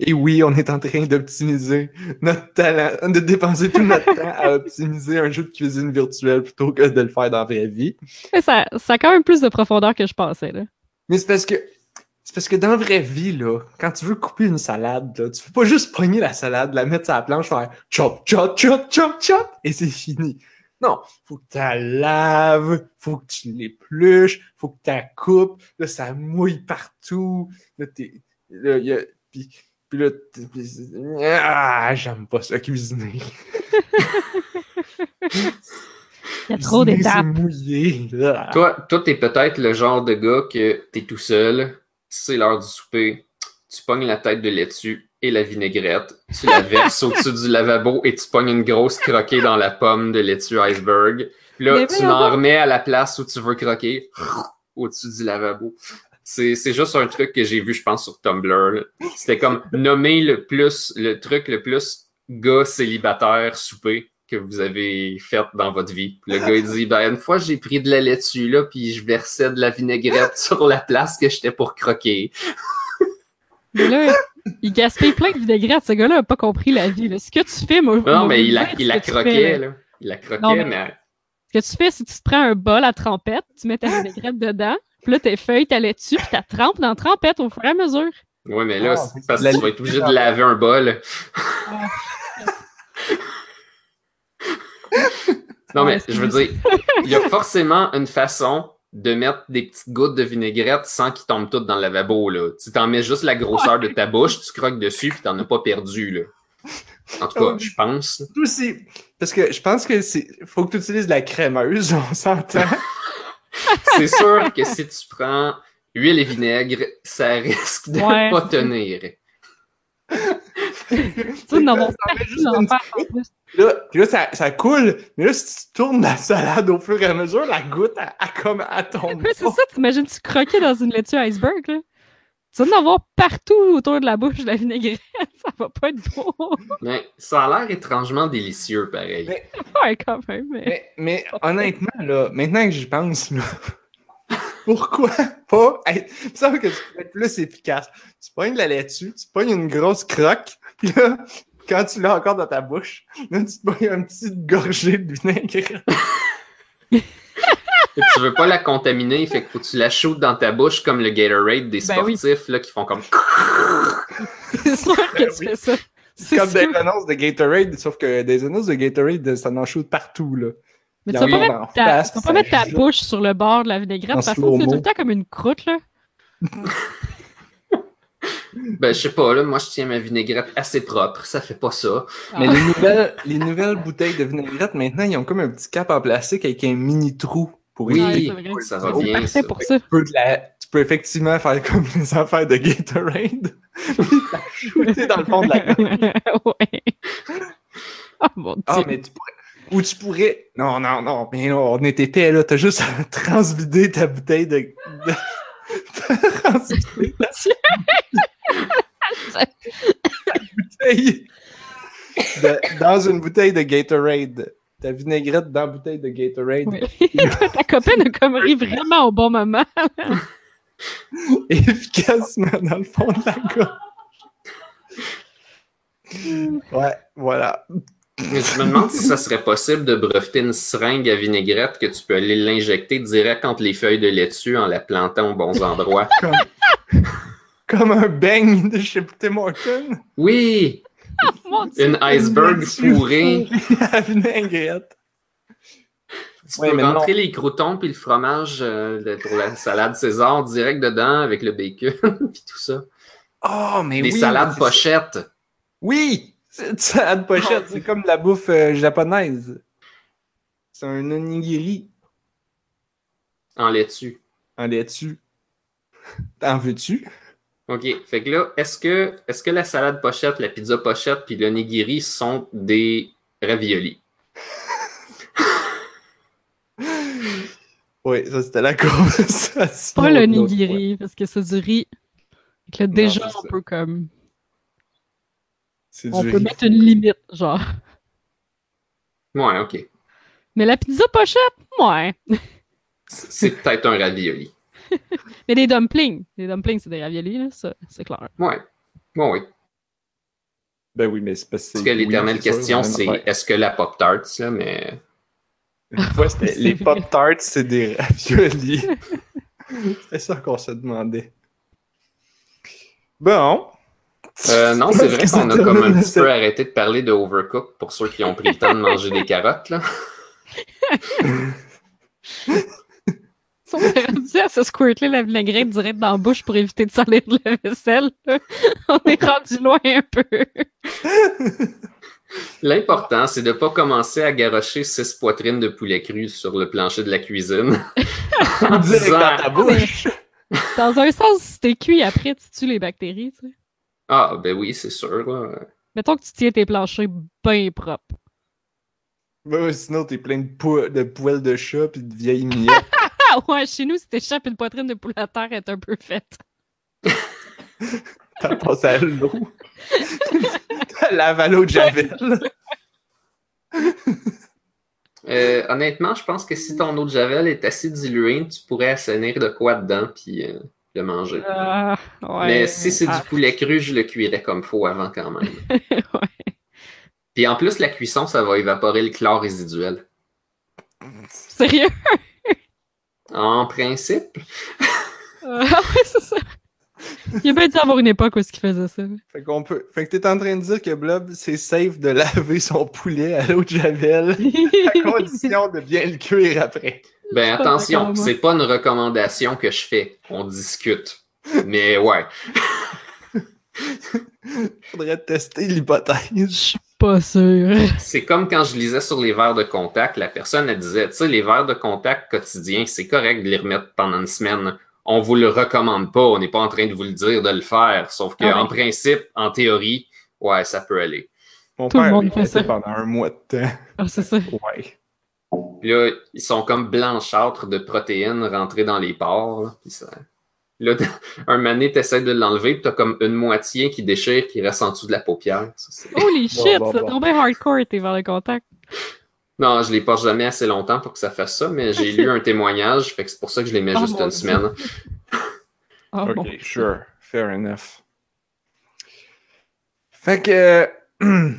Et oui, on est en train d'optimiser notre talent, de dépenser tout notre <laughs> temps à optimiser un jeu de cuisine virtuel plutôt que de le faire dans la vraie vie. Mais ça, ça a quand même plus de profondeur que je pensais, là. Mais c'est parce que c'est parce que dans la vraie vie, là, quand tu veux couper une salade, là, tu peux pas juste pogner la salade, la mettre sur la planche, faire chop, chop, chop, chop, chop, et c'est fini. Non, faut que tu la laves, faut que tu l'épluches, faut que tu la coupes, là, ça mouille partout, là, t'es, là, y a, pis, pis là, ah, j'aime pas ça, cuisiner. <laughs> Il y a trop d'étapes. C'est mouillé, là. Toi, toi, t'es peut-être le genre de gars que t'es tout seul, c'est l'heure du souper, tu pognes la tête de laitue et la vinaigrette, tu la verses <laughs> au-dessus du lavabo et tu pognes une grosse croquée dans la pomme de laitue iceberg. Puis là, Mais tu donc. remets à la place où tu veux croquer au-dessus du lavabo. C'est, juste un truc que j'ai vu, je pense, sur Tumblr. C'était comme nommer le plus, le truc le plus gars célibataire souper que vous avez fait dans votre vie. Puis le gars, il dit, ben, une fois, j'ai pris de la laitue, là, puis je versais de la vinaigrette <laughs> sur la place que j'étais pour croquer. Mais là, il gaspille plein de vinaigrette. Ce gars-là a pas compris la vie. Là. Ce que tu fais, moi. Non, mais il la, il croquait, fais, là. là. Il la croquait, Non, mais- mais... Ce que tu fais, c'est que tu te prends un bol à trempette, tu mets ta <laughs> vinaigrette dedans, puis là, tes feuilles, ta laitue, puis ta trempe dans la trempette au fur et à mesure? Ouais, mais là, Ah, c'est parce que tu vas être obligé de laver un bol. <laughs> Non, mais je veux dire, il y a forcément une façon de mettre des petites gouttes de vinaigrette sans qu'ils tombent toutes dans le lavabo, là. Tu t'en mets juste la grosseur de ta bouche, tu croques dessus, puis t'en as pas perdu, là. En tout cas, je pense. Tout aussi. Parce que je pense que c'est. Faut que tu utilises la crémeuse, on s'entend. <laughs> <laughs> C'est sûr que si tu prends huile et vinaigre, ça risque de Ouais. pas tenir. <laughs> Tu là, puis là ça, ça coule. Mais là, si tu tournes la salade au fur et à mesure, la goutte, elle, elle comme, elle tombe. C'est ça, t'imagines-tu croquer dans une laitue iceberg, là? Tu vas en avoir partout autour de la bouche de la vinaigrette, <laughs> ça va pas être beau. Mais ça a l'air étrangement délicieux, pareil. Mais- <laughs> ouais, quand même, mais... Mais, mais honnêtement, là, maintenant que j'y pense, là, <laughs> pourquoi pas? Être. Il me semble que tu peux être plus efficace. Tu pognes de la laitue, tu pognes une grosse croque, puis là, quand tu l'as encore dans ta bouche, là, tu pognes une petite gorgée de vinaigre. Et tu veux pas la contaminer, fait qu'il faut que tu la shootes dans ta bouche comme le Gatorade des Ben oui. sportifs là, qui font comme. C'est sûr que tu oui. fais ça. C'est Comme sûr. des annonces de Gatorade, sauf que des annonces de Gatorade, ça en shoot partout, là. Mais Il tu vas pas mettre ta, face, tu vas ça pas mettre ta jette. bouche sur le bord de la vinaigrette parce que c'est tout le temps comme une croûte, là. <laughs> Ben, je sais pas, là, moi je tiens ma vinaigrette assez propre, ça fait pas ça. Mais Ah. les nouvelles, les nouvelles bouteilles de vinaigrette, maintenant, ils ont comme un petit cap en plastique avec un mini trou pour Oui, vrai. ça va bien. ça. pour ça. tu peux, de la- tu peux effectivement faire comme <laughs> les affaires de Gatorade. <laughs> La shooter dans le fond de la <laughs> gueule. ouais. Oh mon dieu. Ah, mais tu pourrais. Ou tu pourrais. Non, non, non, mais non, on est épais, là. T'as juste à transvider ta bouteille de. de... transvider ta bouteille de- dans une bouteille de Gatorade. Ta vinaigrette dans la bouteille de Gatorade. <laughs> Ta copine a comme ri vraiment au bon moment. <laughs> efficacement dans le fond de la gorge. <laughs> Ouais, voilà. Mais je me demande si ça serait possible de breveter une seringue à vinaigrette que tu peux aller l'injecter direct entre les feuilles de laitue en la plantant aux bons endroits. Comme, comme un beigne de chez Tim Horton. Oui! <laughs> Une iceberg fourrée. <laughs> vinaigrette. Tu Ouais, peux mais rentrer les croutons puis le fromage euh, de- pour la salade César direct dedans avec le bacon <laughs> puis tout ça. Oh, mais Des oui. salades pochettes. Oui! C'est une salade pochette. C'est comme de la bouffe euh, japonaise. C'est un onigiri en laitue. en laitue. T'en veux-tu? OK. Fait que là, est-ce que, est-ce que la salade pochette, la pizza pochette puis l'onigiri sont des raviolis? <laughs> Oui, ça c'était la <laughs> conversation. Pas le nigiri, parce que c'est du riz. Fait que là, déjà, on peut comme. On du peut riz. mettre une limite, genre. Ouais, OK. Mais la pizza pochette, ouais. C'est c'est peut-être un ravioli. <laughs> Mais les dumplings, les dumplings, c'est des raviolis, là, ça, c'est clair. Ouais. Bon, oui. Ben oui, mais c'est parce que Parce c'est- que l'éternelle oui, c'est question, c'est est-ce que la Pop-Tarts, là, mais. Une fois, c'était <laughs> C'est les vrai. Pop-Tarts, c'est des raviolis. <laughs> C'était ça qu'on se demandait. Bon. Euh, non, c'est vrai qu'on a comme un petit peu arrêté de parler de Overcook pour ceux qui ont pris le temps de manger des carottes, là. <laughs> On s'est rendu à se squirter la vinaigrette direct dans la bouche pour éviter de salir de la vaisselle, <laughs> on est rendu loin un peu. <laughs> L'important, c'est de pas commencer à garrocher six poitrines de poulet cru sur le plancher de la cuisine. en Direct disant, dans ta bouche. Dans un sens, si t'es cuit après, tu tues les bactéries, tu sais. Ah, ben oui, c'est sûr, là. Mettons que tu tiens tes planchers bien propres. Ben sinon, t'es plein de, pou- de poils de chat pis de vieilles miettes. Ah ouais, chez nous, si t'échappes une poitrine de poulet à terre, elle est un peu faite. T'as passé à l'eau. T'as lavé à l'eau de Javel. Euh, honnêtement, je pense que si ton eau de Javel est assez diluée, tu pourrais assainir de quoi dedans puis euh, le manger. Ah, ouais. Mais si c'est Ah, du poulet cru, je le cuirais comme faut avant quand même. <laughs> ouais. Puis en plus, la cuisson, ça va évaporer le chlore résiduel. Sérieux? En principe, Euh, ah <laughs> ouais, c'est ça. Il a bien dû avoir une époque où ce qu'il faisait ça. Fait qu'on peut. Fait que t'es en train de dire que Blob, c'est safe de laver son poulet à l'eau de Javel <laughs> à condition de bien le cuire après. ben attention, c'est pas une recommandation que je fais. On discute. Mais ouais. <laughs> Faudrait tester l'hypothèse. Pas sûre. <laughs> C'est comme quand je lisais sur les verres de contact, la personne elle disait, tu sais, les verres de contact quotidiens, c'est correct de les remettre pendant une semaine. On vous le recommande pas, on n'est pas en train de vous le dire de le faire. Sauf que, Ah ouais. principe, en théorie, ouais, ça peut aller. Mon Tout le père monde il fait fait ça. pendant un mois de temps. Ah, c'est ça. Ouais. Puis là, ils sont comme blanchâtres de protéines rentrées dans les pores. Là, puis ça... là <laughs> un mané, t'essaies de l'enlever, puis t'as comme une moitié qui déchire, qui reste en dessous de la paupière. Ça, Holy shit, bon, bon. tombé hardcore tes vers le contact. non, je les porte jamais assez longtemps pour que ça fasse ça, mais j'ai lu un témoignage, fait que c'est pour ça que je les mets Oh, juste une Dieu. semaine. <laughs> Ah ok, bon. sure. Fair enough. Fait que. <clears throat>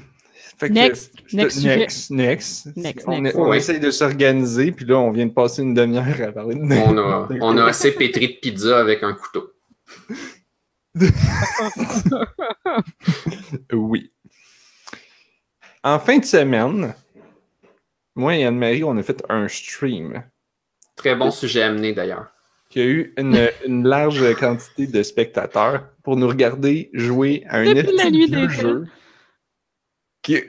fait que Next. Next next, next. Next, On, next. on Ouais. essaye de s'organiser, puis là, on vient de passer une demi-heure à parler de On a, on a assez pétri de pizza avec un couteau. <laughs> Oui. En fin de semaine, moi et Anne-Marie, on a fait un stream Très bon sujet à amener d'ailleurs. qui a eu une, une large quantité de spectateurs pour nous regarder jouer à un Depuis la nuit des jeu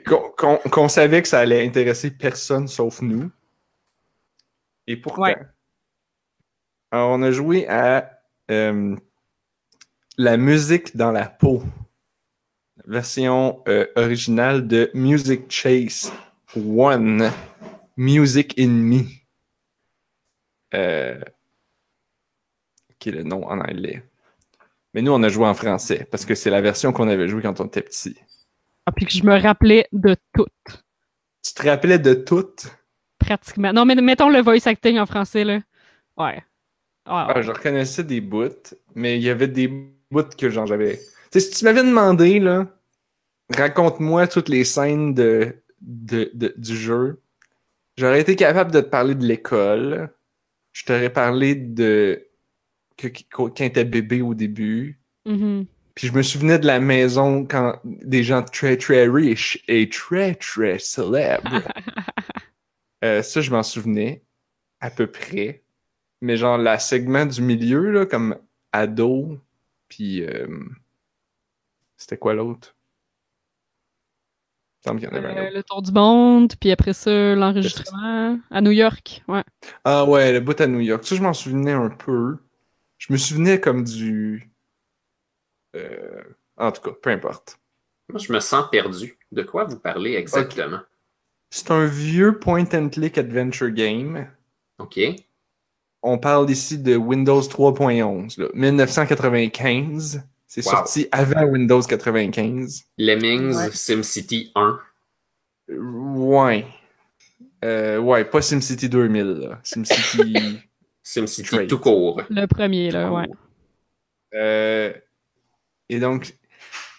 qu'on savait que ça allait intéresser personne sauf nous. Et Ouais. alors, on a joué à euh, la musique dans la peau, version euh, originale de Music Chase One, Music in Me. Euh, qui est le nom en anglais. Mais nous, on a joué en français parce que c'est la version qu'on avait jouée quand on était petit. Ah, puis que je me rappelais de tout. Tu te rappelais de toutes? Pratiquement. Non, mais mettons le voice acting en français, là. Ouais. Ah, Ah, je reconnaissais des bouts, mais il y avait des bouts que genre j'avais. Tu sais, si tu m'avais demandé, là, raconte-moi toutes les scènes de, de, de- du jeu. J'aurais été capable de te parler de l'école. Je t'aurais parlé de que, quand t'étais bébé au début. Mhm. Puis je me souvenais de la maison quand des gens très très riches et très très célèbres. <laughs> Euh, ça, je m'en souvenais à peu près. Mais genre, la segment du milieu, là, comme ado, puis euh, c'était quoi l'autre? Il me semble qu'il y en avait un Euh, le tour du monde, puis après ça, l'enregistrement à New York. Ouais. Ah ouais, le bout à New York. Ça, je m'en souvenais un peu. Je me souvenais comme du... euh, En tout cas, peu importe. Moi, je me sens perdu. De quoi vous parlez exactement? C'est un vieux point-and-click adventure game. OK. On parle ici de Windows 3.11, là. 1995. C'est Wow. sorti avant Windows 95. Lemmings, Ouais. SimCity 1. Euh, Ouais. Euh, ouais, pas SimCity 2000, là. SimCity... <laughs> SimCity Trade. tout court. Le premier, là, ouais. Euh, et donc,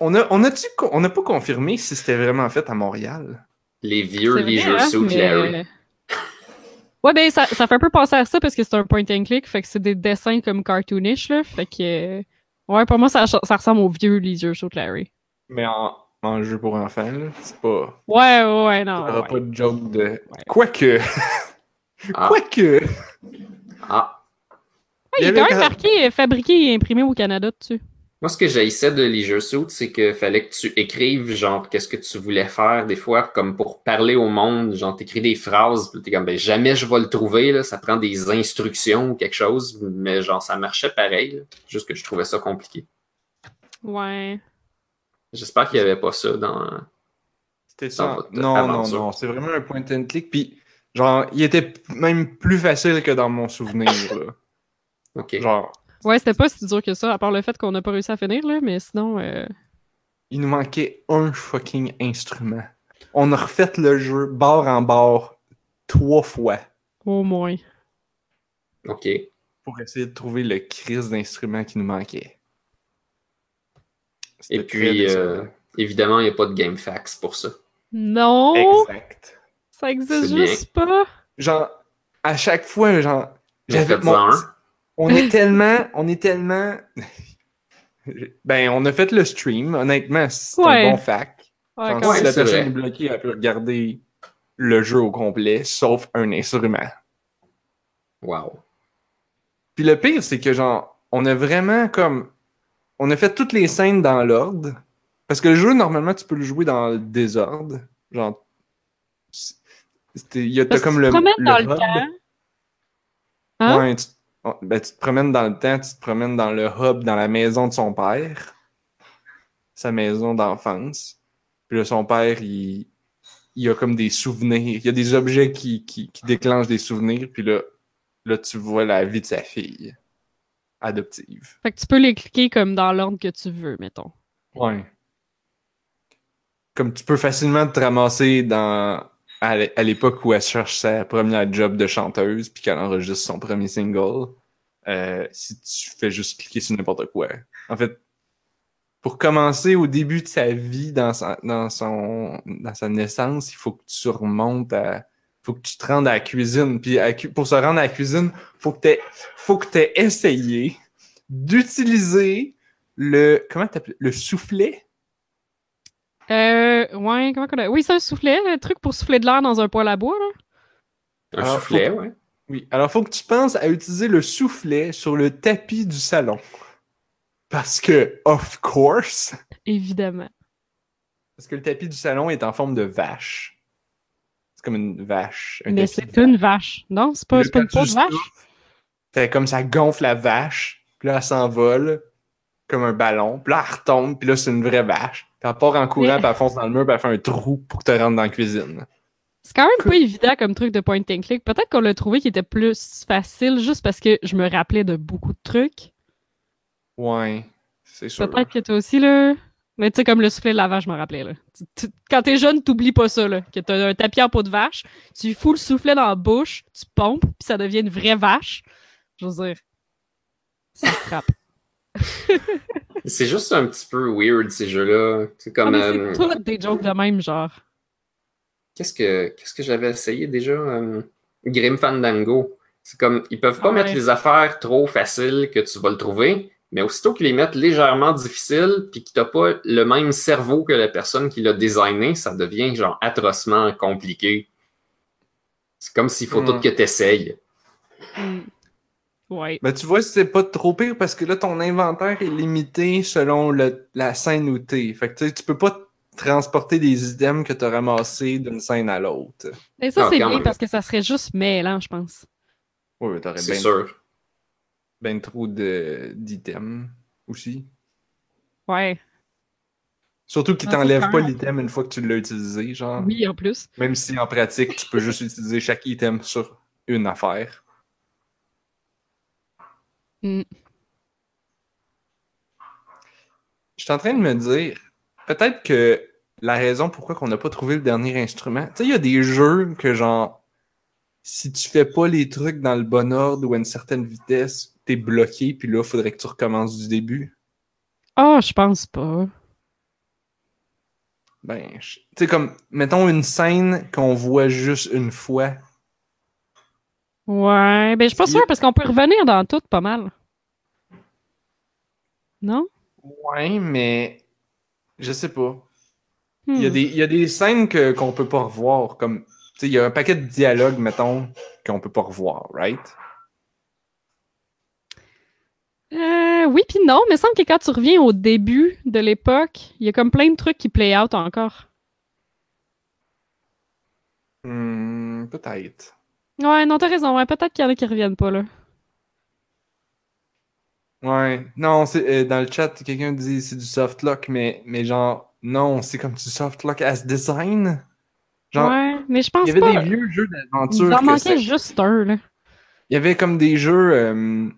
on a, on n'a pas confirmé si c'était vraiment fait à Montréal? Les vieux Leisure hein, Suit mais- Larry. Ouais, ben, ça, ça fait un peu penser à ça parce que c'est un point and click, fait que c'est des dessins comme cartoonish, là. Fait que. euh, Ouais, pour moi, ça, ça ressemble au vieux Leisure Suit Larry. Mais en, en jeu pour enfants, là, c'est pas... Ouais, ouais, ouais, non. Il n'y aura ouais. pas de joke de... Quoique... Ah. Quoique... Ah. Ouais, il est quand même marqué euh, fabriqué et imprimé au Canada dessus. Moi, ce que j'haïssais de Leisure Suit, c'est que fallait que tu écrives, genre, qu'est-ce que tu voulais faire, des fois, comme pour parler au monde, genre, t'écris des phrases, puis t'es comme, ben, jamais je vais le trouver, là, ça prend des instructions ou quelque chose, mais genre, ça marchait pareil, là. juste que je trouvais ça compliqué. Ouais. J'espère qu'il n'y avait pas ça dans... C'était Dans ça. votre Non, aventure. non, non. C'est vraiment un point and click. Puis, genre, il était même plus facile que dans mon souvenir. là. <laughs> OK. Genre, Ouais, c'était pas si dur que ça, à part le fait qu'on n'a pas réussi à finir, là, mais sinon. euh, il nous manquait un fucking instrument. On a refait le jeu barre en barre trois fois Au moins. OK. pour essayer de trouver le crise d'instrument qui nous manquait. Et puis, euh, évidemment, il n'y a pas de GameFAQs pour ça. Non! Exact. Ça existe bien. juste pas! Genre, à chaque fois, genre, j'avais mon... un. On est tellement, on est tellement. <laughs> ben, on a fait le stream. Honnêtement, c'est Ouais. un bon fac. Ouais, quand si la personne est bloquée, elle peut regarder le jeu au complet, sauf un instrument. Wow. Puis le pire, c'est que genre, on a vraiment comme. On a fait toutes les scènes dans l'ordre. Parce que le jeu, normalement, tu peux le jouer dans le désordre. Genre. Il y a comme tu le. te le dans le temps. Hein? Ouais, tu, ben, tu te promènes dans le temps, tu te promènes dans le hub, dans la maison de son père. Sa maison d'enfance. Puis là, son père, il, il a comme des souvenirs. Il y a des objets qui, qui, qui déclenchent des souvenirs. Puis là, là, tu vois la vie de sa fille adoptive. Fait que tu peux les cliquer comme dans l'ordre que tu veux, mettons. Ouais. Comme tu peux facilement te ramasser dans à l'é- à l'époque où elle cherche sa première job de chanteuse puis qu'elle enregistre son premier single, euh, si tu fais juste cliquer sur n'importe quoi. En fait, pour commencer au début de sa vie dans sa, dans son dans sa naissance, il faut que tu remontes à faut que tu te rendes à la cuisine puis pour se rendre à la cuisine, faut que tu que tu essayé d'utiliser le comment le soufflet Euh, ouais, comment qu'on a... Oui, c'est un soufflet, un truc pour souffler de l'air dans un poêle à bois, là. Un Alors, soufflet, faut- ouais. Oui, alors faut que tu penses à utiliser le soufflet sur le tapis du salon. Parce que, of course, Évidemment. parce que le tapis du salon est en forme de vache. C'est comme une vache. un Mais c'est une vache. Non, c'est pas, c'est pas une peau de vache. Fait comme ça gonfle la vache, puis là elle s'envole comme un ballon, puis là elle retombe, puis là c'est une vraie vache. Puis elle part en courant, puis elle fonce dans le mur, puis elle fait un trou pour que tu rentres dans la cuisine. C'est quand même pas évident comme truc de point and click. Peut-être qu'on l'a trouvé qui était plus facile juste parce que je me rappelais de beaucoup de trucs. Ouais, c'est sûr. Peut-être que toi aussi, là. Mais tu sais, comme le soufflet de la vache, je me rappelais, là. Tu- tu- Quand t'es jeune, t'oublies pas ça, là. Que t'as un tapis en peau de vache, tu fous le soufflet dans la bouche, tu pompes, puis ça devient une vraie vache. Je veux dire. Ça se frappe. <laughs> C'est juste un petit peu weird, ces jeux-là. C'est comme... Ah, euh, toutes des jokes de même, genre. qu'est-ce que qu'est-ce que j'avais essayé déjà? Euh, Grim Fandango. C'est comme, ils peuvent pas Ah mettre ouais. les affaires trop faciles que tu vas le trouver, mais aussitôt qu'ils les mettent légèrement difficiles, puis que t'as pas le même cerveau que la personne qui l'a designé, ça devient genre atrocement compliqué. C'est comme s'il faut Hmm. tout que t'essayes. Hmm. Ouais. Ben, tu vois, c'est pas trop pire parce que là, ton inventaire est limité selon le- la scène où t'es. Fait que tu sais, tu peux pas transporter des items que t'as ramassés d'une scène à l'autre. Et ça, Ah, c'est bien même. parce que ça serait juste mêlant, je pense. Ouais, t'aurais bien sûr. ben trop de- d'items aussi. Ouais. Surtout qu'ils Ah, t'enlèvent pas l'item une fois que tu l'as utilisé, genre. Oui, en plus. Même si en pratique, tu peux juste <laughs> utiliser chaque item sur une affaire. Hmm. Je suis en train de me dire, peut-être que la raison pourquoi qu'on n'a pas trouvé le dernier instrument, tu sais, il y a des jeux que genre, si tu fais pas les trucs dans le bon ordre ou à une certaine vitesse, t'es bloqué, puis là, faudrait que tu recommences du début. Ah, je pense pas. Ben, tu sais, comme, mettons une scène qu'on voit juste une fois. Ouais, ben je suis pas sûre parce qu'on peut revenir dans tout pas mal. Non? Ouais, mais je sais pas. Hmm. Il y a des, il y a des scènes que, qu'on peut pas revoir, comme, tu sais, il y a un paquet de dialogues, mettons, qu'on peut pas revoir, right? Euh, oui puis non, mais il semble que quand tu reviens au début de l'époque, il y a comme plein de trucs qui play out encore. Hmm, peut-être. Ouais, non, t'as raison, ouais, peut-être qu'il y en a qui reviennent pas, là. Ouais, non, c'est euh, dans le chat, quelqu'un dit c'est du soft lock, mais, mais genre, non, c'est comme du soft lock as design. Genre, ouais, mais je il pense y avait pas. des vieux jeux Il d'aventure en que manquait juste un, là. Il y avait comme des jeux, euh,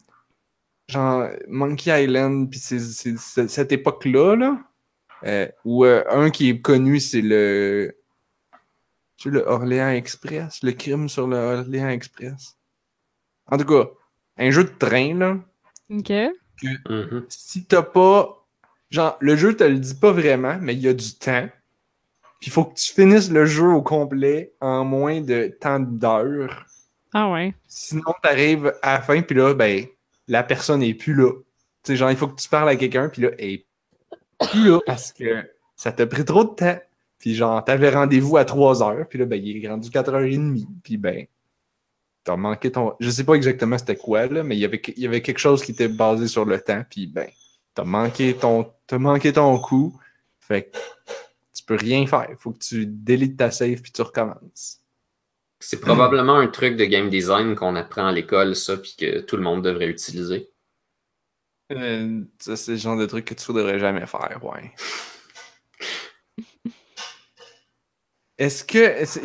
genre Monkey Island, puis c'est, cette époque-là, là, euh, où un qui est connu, c'est le, tu sais, le Orléans Express, le crime sur le Orléans Express. En tout cas, un jeu de train, là, OK. Mhm. si t'as pas. Genre, le jeu te le dit pas vraiment, mais il y a du temps. Puis il faut que tu finisses le jeu au complet en moins de tant d'heures. Ah ouais. Sinon, t'arrives à la fin, puis là, ben, la personne est plus là. Tu sais, genre, il faut que tu parles à quelqu'un, puis là, elle est plus là parce que ça t'a pris trop de temps. Puis genre, t'avais rendez-vous à 3 heures, puis là, ben, il est rendu 4h30, puis ben, t'as manqué ton... Je sais pas exactement c'était quoi, là, mais il y avait, il y avait quelque chose qui était basé sur le temps, puis ben, t'as manqué ton, t'as manqué ton coup, fait que tu peux rien faire. Faut que tu délites ta save, puis tu recommences. C'est probablement un truc de game design qu'on apprend à l'école, ça, puis que tout le monde devrait utiliser. Euh, ça, c'est le genre de truc que tu devrais jamais faire, ouais. Est-ce que. c'est-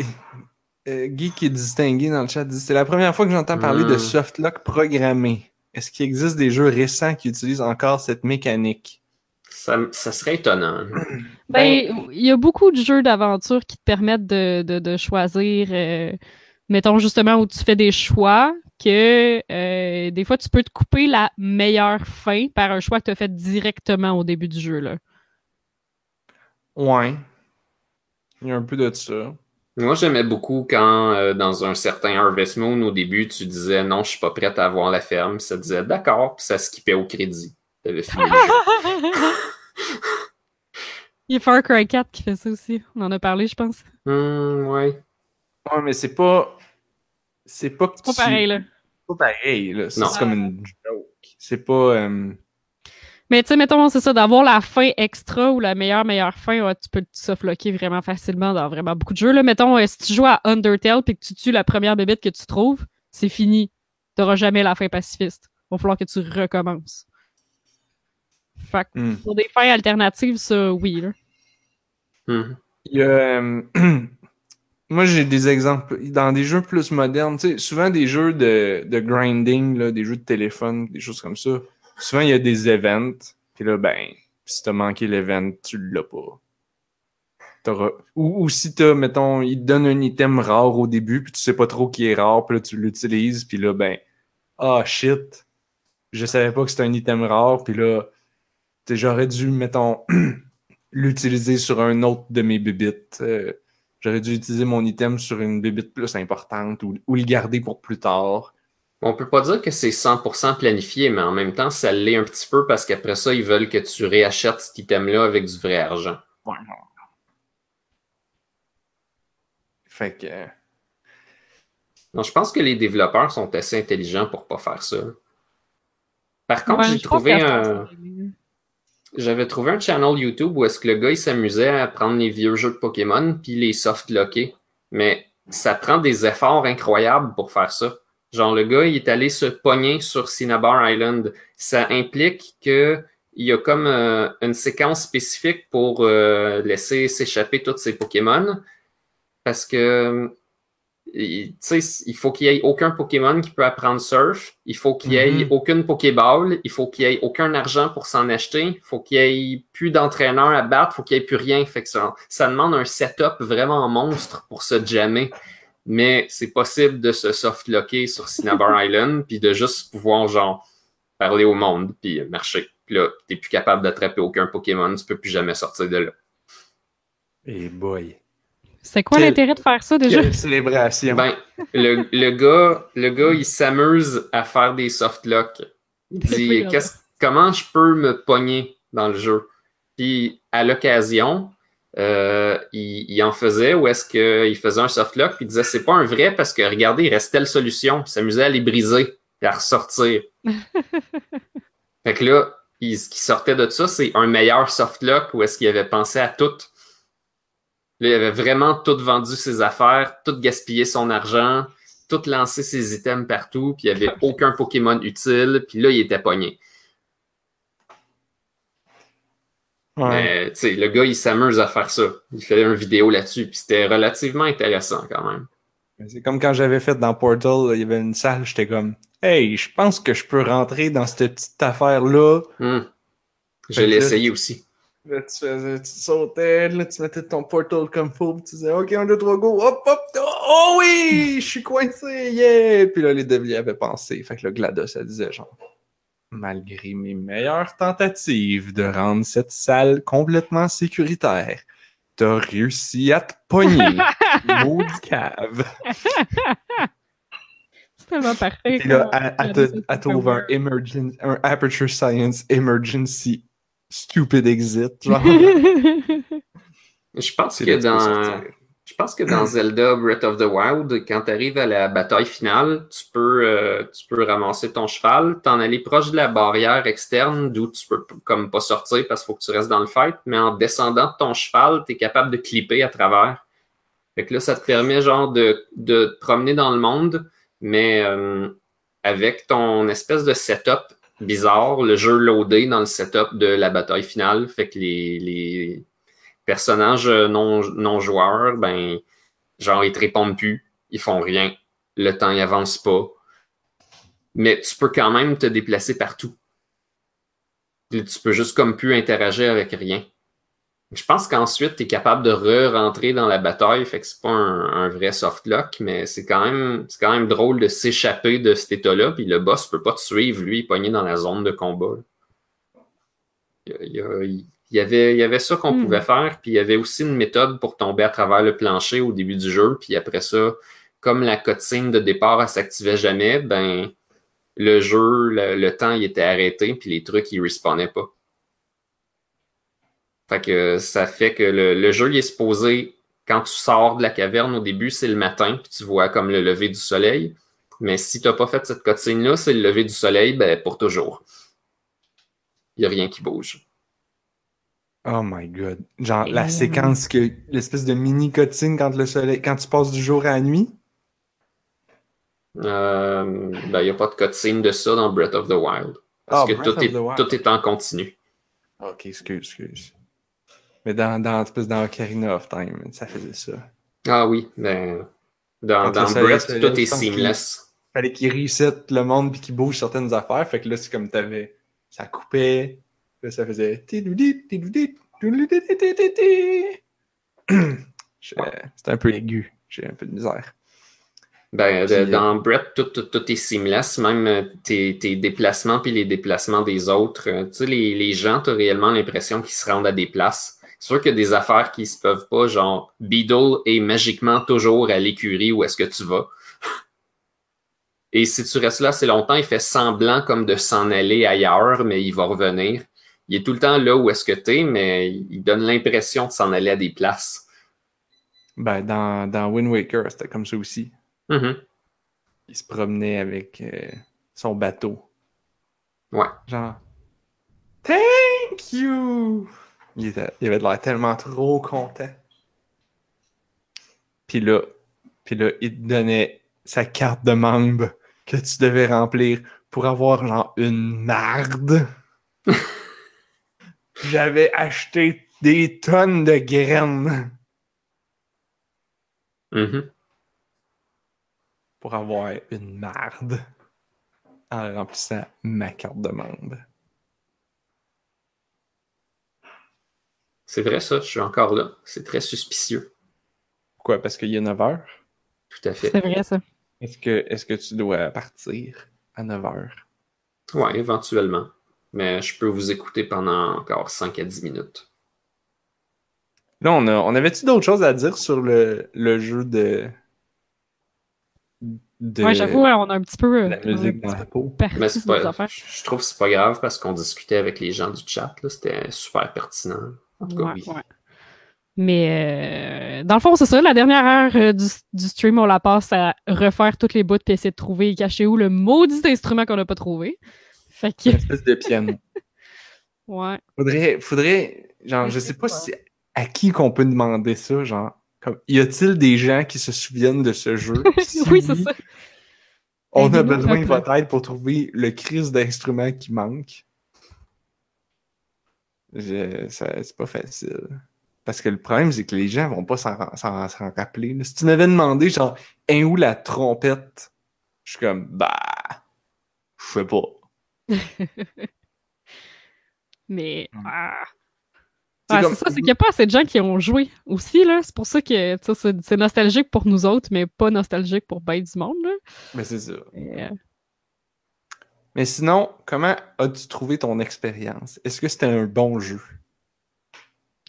euh, Guy qui est distingué dans le chat dit c'est la première fois que j'entends parler de Hmm. softlock programmé. Est-ce qu'il existe des jeux récents qui utilisent encore cette mécanique? Ça, ça serait étonnant. Ben, il y a beaucoup de jeux d'aventure qui te permettent de, de, de choisir, euh, mettons justement où tu fais des choix, que euh, des fois tu peux te couper la meilleure fin par un choix que tu as fait directement au début du jeu. Là. Ouais. Il y a un peu de ça. Moi, j'aimais beaucoup quand, euh, dans un certain Harvest Moon, au début, tu disais non, je suis pas prête à avoir la ferme. Ça disait d'accord, puis ça skippait au crédit. T'avais fini le <laughs> jeu. Il y a Far Cry 4 qui fait ça aussi. On en a parlé, je pense. Hmm, ouais. Ouais, mais c'est pas. C'est pas C'est pas tu- pareil, là. C'est pas pareil, là. C'est comme une joke. C'est pas. euh, Mais tu sais, mettons, c'est ça, d'avoir la fin extra ou la meilleure, meilleure fin, ouais, tu peux te softlocker vraiment facilement dans vraiment beaucoup de jeux. Là. Mettons, euh, si tu joues à Undertale puis que tu tues la première bébête que tu trouves, c'est fini. T'auras jamais la fin pacifiste. Il va falloir que tu recommences. Fait que hmm. pour des fins alternatives, ça, oui. Là. Hmm. Euh, <clears throat> Moi, j'ai des exemples. Dans des jeux plus modernes, tu sais, souvent des jeux de, de grinding, là, des jeux de téléphone, des choses comme ça. Souvent, il y a des events. Puis là, ben, si t'as manqué l'event, tu l'as pas. Ou, ou si t'as, mettons, il te donne un item rare au début, puis tu sais pas trop qui est rare, puis là, tu l'utilises, puis là, ben, ah, shit. Je savais pas que c'était un item rare, puis là, j'aurais dû, mettons, <clears throat> l'utiliser sur un autre de mes bibites. euh, J'aurais dû utiliser mon item sur une bébite plus importante ou, ou le garder pour plus tard. On peut pas dire que c'est 100% planifié, mais en même temps, ça l'est un petit peu parce qu'après ça, ils veulent que tu réachètes cet item-là avec du vrai argent. Ouais. Fait que. Non, je pense que les développeurs sont assez intelligents pour pas faire ça. Par contre, Ouais, j'ai trouvé un. J'avais trouvé un channel YouTube où est-ce que le gars il s'amusait à prendre les vieux jeux de Pokémon puis les softlocker. Mais ça prend des efforts incroyables pour faire ça. Genre le gars il est allé se pogner sur Cinnabar Island. Ça implique que il y a comme euh, une séquence spécifique pour euh, laisser s'échapper tous ces Pokémon. Parce que il, tu sais, il faut qu'il y ait aucun Pokémon qui peut apprendre Surf. Il faut qu'il y ait Mhm. aucune Pokéball. Il faut qu'il y ait aucun argent pour s'en acheter. Il faut qu'il y ait plus d'entraîneurs à battre. Il faut qu'il y ait plus rien. Fait que ça, ça demande un setup vraiment monstre pour se jammer. Mais c'est possible de se softlocker sur Cinnabar <laughs> Island puis de juste pouvoir, genre, parler au monde puis marcher. Puis là, t'es plus capable d'attraper aucun Pokémon. Tu peux plus jamais sortir de là. Et boy. C'est quoi l'intérêt de faire ça déjà? Quelle célébration. Ben, le, le gars, le gars, il s'amuse à faire des softlocks. <laughs> Il dit comment je peux me pogner dans le jeu? Puis à l'occasion, euh, il, il en faisait ou est-ce qu'il faisait un softlock puis il disait c'est pas un vrai parce que regardez, il reste telle solution. Il s'amusait à les briser et à ressortir. <laughs> fait que là, il- ce qui sortait de ça, c'est un meilleur softlock ou est-ce qu'il avait pensé à tout. Là, il avait vraiment tout vendu ses affaires, tout gaspillé son argent, tout lancé ses items partout, puis il n'y avait <laughs> aucun Pokémon utile, puis là, il était pogné. Ouais. Mais, tu sais, le gars, il s'amuse à faire ça. Il fait une vidéo là-dessus, puis c'était relativement intéressant quand même. C'est comme quand j'avais fait dans Portal, il y avait une salle, j'étais comme Hey, je pense que je peux rentrer dans cette petite affaire-là. Hmm. Je l'ai essayé aussi. Là, tu faisais, tu sautais, là, tu mettais ton portal comme puis tu disais OK, un, deux, trois, go, hop, hop, oh, oh oui, je suis coincé, yeah! Puis là, les devils avaient pensé. Fait que le GLaDOS, ça disait genre Malgré mes meilleures tentatives de rendre cette salle complètement sécuritaire, t'as réussi à te pogner. <laughs> Maudit cave. C'est tellement parfait. Puis là, c'est trouve un, emergen- un Aperture Science Emergency Stupid Exit. Genre, <laughs> Je pense que dans. Je pense que dans Zelda Breath of the Wild, quand tu arrives à la bataille finale, tu peux, euh, tu peux ramasser ton cheval, t'en aller proche de la barrière externe d'où tu peux comme pas sortir parce qu'il faut que tu restes dans le fight, mais en descendant de ton cheval, tu es capable de clipper à travers. Fait que là, ça te permet genre de, de te promener dans le monde, mais euh, avec ton espèce de setup bizarre, le jeu loadé dans le setup de la bataille finale. Fait que les, les personnages euh, non, joueurs, ben, genre, ils te répondent plus, ils font rien, le temps il avance pas. Mais tu peux quand même te déplacer partout. Tu peux juste comme plus interagir avec rien. Je pense qu'ensuite, tu es capable de re-rentrer dans la bataille, fait que c'est pas un, vrai softlock, mais c'est quand même quand même drôle de s'échapper de cet état-là, puis le boss peut pas te suivre, lui, il est pogné dans la zone de combat. Il il y avait, il y avait ça qu'on Hmm. pouvait faire, puis il y avait aussi une méthode pour tomber à travers le plancher au début du jeu, puis après ça, comme la cutscene de départ, elle s'activait jamais, ben le jeu, le, le temps, il était arrêté, puis les trucs, ils respawnaient pas. Fait que ça fait que le, le jeu, il est supposé, quand tu sors de la caverne au début, c'est le matin, puis tu vois comme le lever du soleil. Mais si t'as pas fait cette cutscene-là, c'est le lever du soleil, ben pour toujours. Il y a rien qui bouge. Oh my god. Genre, la séquence que, l'espèce de mini cutscene quand le soleil, quand tu passes du jour à la nuit? Euh, ben, il n'y a pas de cutscene de ça dans Breath of the Wild. Parce Ah, que tout est, tout est en continu. Ok, excuse, excuse. Mais dans, dans, dans Ocarina of Time, ça faisait ça. Ah oui, ben, dans, dans Breath, tout est seamless. Fallait qu'il reset le monde puis qu'il bouge certaines affaires. Fait que là, c'est comme t'avais. Ça coupait. Là, ça faisait. C'était <clears throat> un peu aigu. J'ai un peu de misère. Ben, Puis, euh, dans Breath, tout, tout, tout est seamless, même euh, tes, tes déplacements puis les déplacements des autres. Euh, Tu sais, les, les gens, tu as réellement l'impression qu'ils se rendent à des places. C'est sûr qu'il y a des affaires qui se peuvent pas, genre Beedle est magiquement toujours à l'écurie où est-ce que tu vas. Et si tu restes là assez longtemps, il fait semblant comme de s'en aller ailleurs, mais il va revenir. Il est tout le temps là où est-ce que tu es, mais il donne l'impression de s'en aller à des places. Ben, dans, dans Wind Waker, c'était comme ça aussi. Mhm. Il se promenait avec euh, son bateau. Ouais. Genre, Thank you! Il, était- il avait de l'air tellement trop content. Puis là, puis là, il te donnait sa carte de membre que tu devais remplir pour avoir genre une marde. <laughs> J'avais acheté des tonnes de graines Mhm. pour avoir une marde en remplissant ma carte de membre. C'est vrai ça, je suis encore là. C'est très suspicieux. Pourquoi? Parce qu'il y a 9 heures? Tout à fait. C'est vrai, ça. Est-ce que, est-ce que tu dois partir à 9 heures? Ouais, éventuellement. Mais je peux vous écouter pendant encore 5 à 10 minutes. Là, on, a, on avait-tu d'autres choses à dire sur le, le jeu de. de Ouais, j'avoue, on a un petit peu. euh, la musique dans la peau? perdu Mais pas, je trouve que c'est pas grave parce qu'on discutait avec les gens du chat. là. C'était super pertinent. En tout cas, Ouais, oui. ouais. Mais euh, dans le fond, c'est ça. La dernière heure euh, du, du stream, on la passe à refaire toutes les bouts puis essayer de trouver et cacher où le maudit instrument qu'on n'a pas trouvé. Fait que, Une espèce de piano. <laughs> ouais. Faudrait, faudrait, genre, je sais pas si à qui qu'on peut demander ça, genre, comme, y a-t-il des gens qui se souviennent de ce jeu? <laughs> Si oui, c'est ça. On a Aidez-nous, besoin de votre aide pour trouver le crise d'instrument qui manque. C'est pas facile. Parce que le problème, c'est que les gens vont pas s'en rappeler. Si tu m'avais demandé, genre, un où la trompette? Je suis comme, bah, je sais pas. <laughs> Mais. Mm. ah. C'est Ouais, comme- c'est ça, c'est qu'il n'y a pas assez de gens qui ont joué aussi, là. C'est pour ça que c'est nostalgique pour nous autres, mais pas nostalgique pour ben du monde, là. Mais c'est ça. Mais, euh, Mais sinon, comment as-tu trouvé ton expérience? Est-ce que c'était un bon jeu?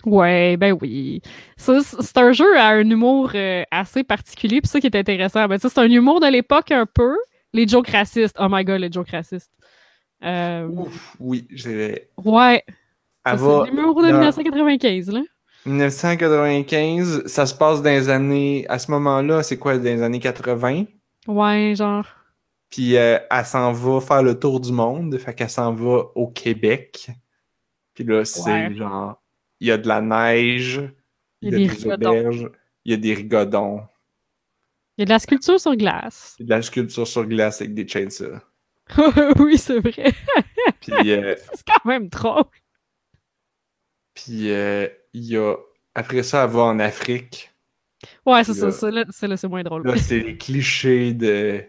Ouais, ben oui. C'est un jeu à un humour euh, assez particulier, puis ça qui est intéressant. Ben, c'est un humour de l'époque un peu. Les jokes racistes. Oh my god, les jokes racistes. Euh, Ouf, oui, j'ai. ouais, ça, Ava, c'est l'humour de dans- 1995, là. 1995, ça se passe dans les années. À ce moment-là, c'est quoi, dans les années 80? Ouais, genre. Puis euh, elle s'en va faire le tour du monde, fait qu'elle s'en va au Québec. Puis là, c'est Ouais. genre, il y a de la neige, il y a, des, rigodons. auberges, il y a des rigodons, Il y a de la sculpture sur glace. il y a de la sculpture sur glace avec des chainsaws. <laughs> oui, c'est vrai. Puis, euh, <laughs> C'est quand même trop. puis euh, il y a, après ça, elle va en Afrique. Ouais, c'est ça. ça, là, c'est moins drôle. Là, c'est les clichés de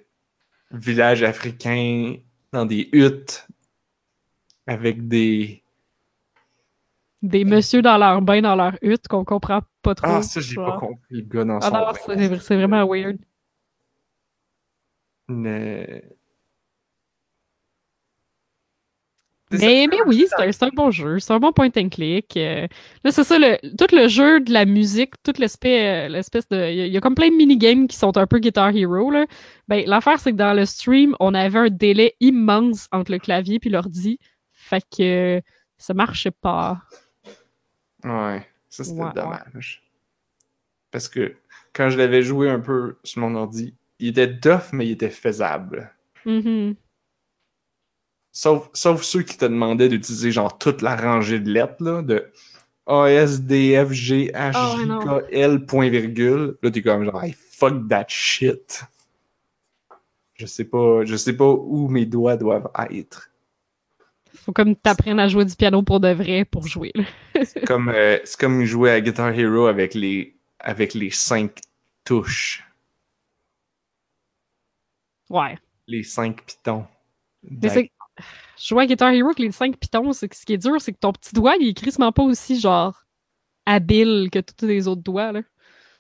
village africain dans des huttes avec des. Des messieurs dans leur bain, dans leur hutte, qu'on comprend pas trop. Ah, ça, j'ai pas compris le gars dans Ah son. non, bain. c'est c'est vraiment weird. Une- Mais, mais oui, c'est un, bon jeu. C'est un bon point and click. Euh, là, c'est ça, le, tout le jeu de la musique, tout l'aspect, euh, l'espèce de. Il y, a- il y a comme plein de minigames qui sont un peu Guitar Hero. Là. Ben, l'affaire, c'est que dans le stream, on avait un délai immense entre le clavier et l'ordi. Fait que ça marchait pas. Ouais, ça c'était Ouais, ouais. dommage. Parce que quand je l'avais joué un peu sur mon ordi, il était tough, mais il était faisable. Mhm. Sauf, sauf ceux qui te demandaient d'utiliser genre toute la rangée de lettres, là, de A, S, D, F, G, H, J. K, L, point virgule. Là, t'es comme genre, hey, fuck that shit. Je sais pas, je sais pas où mes doigts doivent être. Faut comme t'apprennes à jouer du piano pour de vrai pour jouer. là. C'est comme, euh, c'est comme jouer à Guitar Hero avec les, avec les cinq touches, Ouais. les cinq pitons. Mais c'est. Jouer à Guitar Hero avec les 5 pitons, c'est que ce qui est dur, c'est que ton petit doigt, il est crissement pas aussi, genre, habile que tous les autres doigts, là.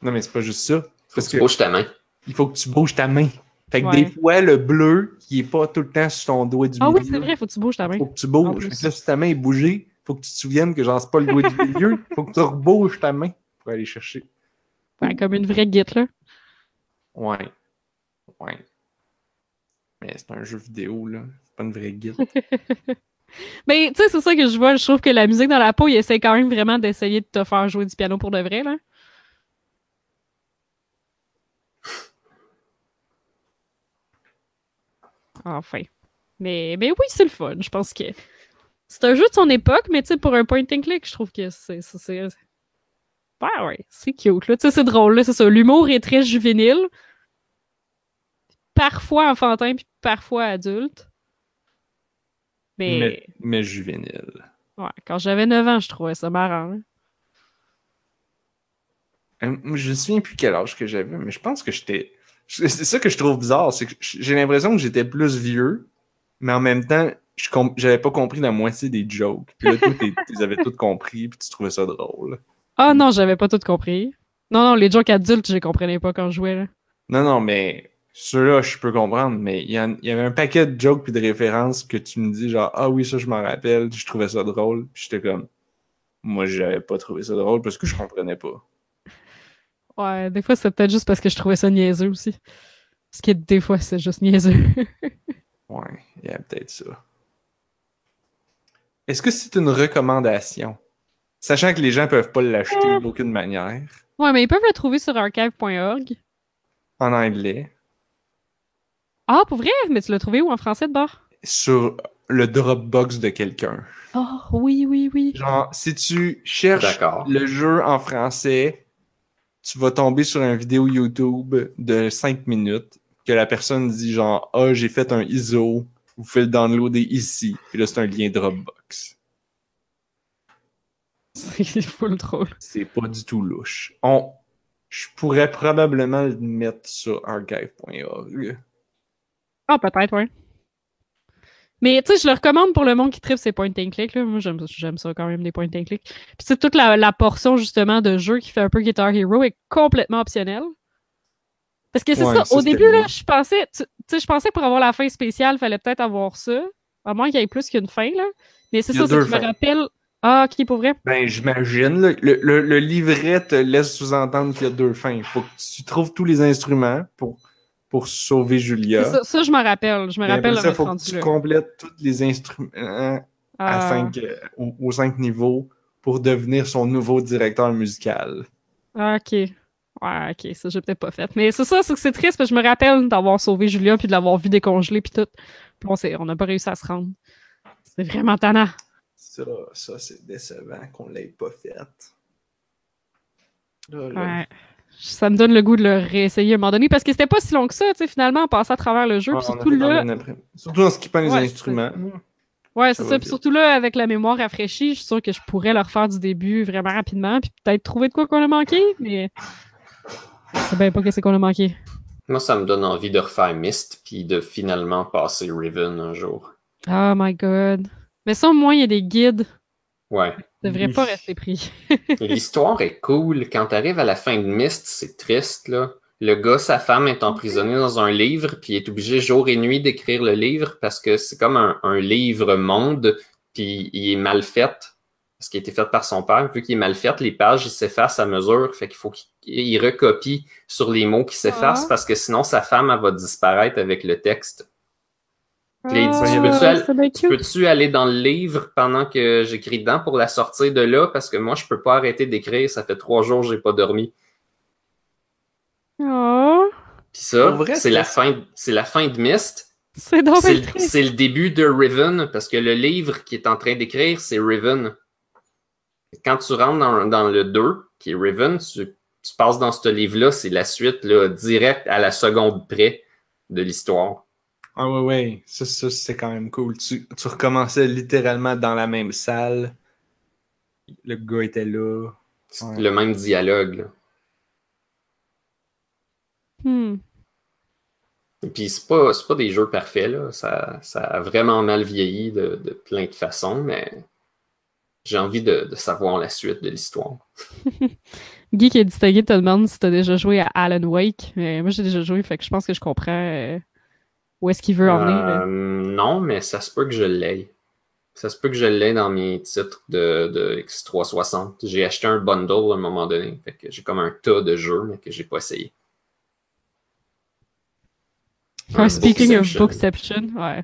Non, mais c'est pas juste ça. Faut Parce que tu bouges ta main. il faut que tu bouges ta main. Fait que Ouais. des fois, le bleu, qui est pas tout le temps sur ton doigt du Ah oui, milieu, c'est vrai, faut que tu bouges ta main. faut que tu bouges. plus. Fait que là, si ta main est bougée, faut que tu te souviennes que genre, c'est pas le doigt du milieu. <laughs> Faut que tu rebouches ta main pour aller chercher. Ouais, comme une vraie guite, là. Ouais. Ouais. Mais c'est un jeu vidéo, là. Pas une vraie guide. <laughs> Mais tu sais, c'est ça que je vois. Je trouve que la musique dans la peau, il essaie quand même vraiment d'essayer de te faire jouer du piano pour de vrai, là. Enfin. Mais, mais oui, c'est le fun. Je pense que c'est un jeu de son époque, mais tu sais, pour un point and click, je trouve que c'est. c'est- Ouais, ouais, c'est cute, là. Tu sais, c'est drôle, là, c'est ça. L'humour est très juvénile. Parfois enfantin, puis parfois adulte. Mais, Mais, mais juvénile. ouais, quand j'avais 9 ans, je trouvais ça marrant. hein. Euh, Je me souviens plus quel âge que j'avais, mais je pense que j'étais. C'est ça que je trouve bizarre, c'est que j'ai l'impression que j'étais plus vieux, mais en même temps, je j'avais pas compris la moitié des jokes. Puis là, toi, tu les <laughs> avais toutes compris, puis tu trouvais ça drôle. Ah non, j'avais pas tout compris. Non, non, les jokes adultes, je les comprenais pas quand je jouais, là. Non, non, mais ceux-là, je peux comprendre, mais il y, avait un paquet de jokes puis de références que tu me dis, genre, ah oui, ça, je m'en rappelle, je trouvais ça drôle, puis j'étais comme, moi, j'avais pas trouvé ça drôle parce que je comprenais pas. Ouais, des fois, c'est peut-être juste parce que je trouvais ça niaiseux aussi. Parce que des fois, c'est juste niaiseux. <laughs> Ouais, il y a peut-être ça. Est-ce que c'est une recommandation? Sachant que les gens peuvent pas l'acheter d'aucune manière, ouais, mais ils peuvent le trouver sur archive.org. en anglais, Ah, pour vrai? Mais tu l'as trouvé où en français de bord? sur le Dropbox de quelqu'un. Oh, oui, oui, oui. Genre, si tu cherches le jeu en français, tu vas tomber sur une vidéo YouTube de 5 minutes que la personne dit genre « Ah, j'ai fait un ISO, vous pouvez le downloader ici. » Puis là, c'est un lien Dropbox. <laughs> C'est full drôle. C'est pas du tout louche. On... Je pourrais probablement le mettre sur archive.org. Ah, peut-être, ouais. Mais tu sais, je le recommande pour le monde qui tripe ses point and click. Là. Moi, j'aime j'aime ça quand même, des point and click. Puis c'est toute la, la portion justement de jeu qui fait un peu Guitar Hero est complètement optionnelle. Parce que c'est Ouais, ça, ça, au début, là, je pensais, tu sais, je pensais pour avoir la fin spéciale, fallait peut-être avoir ça. À moins qu'il y ait plus qu'une fin, là. Mais c'est Il ça, c'est que je me rappelle. Ah, ok, pour vrai. Ben, j'imagine. là, Le, le, le livret te laisse sous-entendre qu'il y a deux fins. Il faut que tu trouves tous les instruments pour, pour sauver Julia. Ça, ça, je m'en rappelle. Je me rappelle ça, faut que tu complètes tous les instruments à Ah. cinq, euh, aux, aux cinq niveaux pour devenir son nouveau directeur musical. Ah, ok. Ouais, ok, ça j'ai peut-être pas fait. Mais c'est ça, c'est que c'est triste parce que je me rappelle d'avoir sauvé Julia puis de l'avoir vu décongeler puis tout. Puis on n'a pas réussi à se rendre. C'est vraiment tannant. Ça, ça c'est décevant qu'on l'ait pas fait. Là, là. Ouais. Ça me donne le goût de le réessayer à un moment donné parce que c'était pas si long que ça, tu sais, finalement, on passait à travers le jeu. Ah, surtout là. Surtout en skippant les Ouais, instruments. Ouais, ça c'est va ça. Puis surtout là, avec la mémoire rafraîchie, je suis sûre que je pourrais le refaire du début vraiment rapidement. Puis peut-être trouver de quoi qu'on a manqué, mais. Je sais bien pas qu'est-ce qu'on a manqué. Moi, ça me donne envie de refaire Myst, puis de finalement passer Riven un jour. Oh my god. Mais ça, au moins, il y a des guides. Ouais. Pas rester pris. <laughs> L'histoire est cool. Quand t'arrives à la fin de Myst, c'est triste, là. Le gars, sa femme est emprisonnée dans un livre, puis il est obligé jour et nuit d'écrire le livre parce que c'est comme un, un livre monde, puis il est mal fait. Parce qu'il a été fait par son père. Vu qu'il est mal fait, les pages s'effacent à mesure. Fait qu'il faut qu'il il recopie sur les mots qui s'effacent Ah. parce que sinon sa femme elle va disparaître avec le texte. Puis Ah, tu peux-tu aller- cute. peux-tu aller dans le livre pendant que j'écris dedans pour la sortir de là? Parce que moi, je peux pas arrêter d'écrire. Ça fait trois jours que j'ai pas dormi. Oh, Puis ça, c'est la fin, c'est la fin de Myst. c'est donc C'est bien le, le début de Riven, parce que le livre qui est en train d'écrire, c'est Riven. Quand tu rentres dans, dans le 2, qui est Riven, tu, tu passes dans ce livre-là, c'est la suite, là, direct à la seconde près de l'histoire. Ah ouais, ouais. Ça, ça c'est quand même cool. Tu, tu recommençais littéralement dans la même salle. Le gars était là. Ouais. le même dialogue. Hmm. Et puis c'est pas, c'est pas des jeux parfaits, là. Ça, ça a vraiment mal vieilli de, de plein de façons, mais j'ai envie de, de savoir la suite de l'histoire. <laughs> Guy qui est distingué te demande si t'as déjà joué à Alan Wake. Mais moi, j'ai déjà joué, fait que je pense que je comprends euh, où est-ce qu'il veut en venir. là. Euh, non, mais ça se peut que je l'aie. Ça se peut que je l'ai dans mes titres de, de X360. J'ai acheté un bundle à un moment donné. Fait que j'ai comme un tas de jeux, mais que j'ai pas essayé. Ah, speaking of Bookception. Ouais.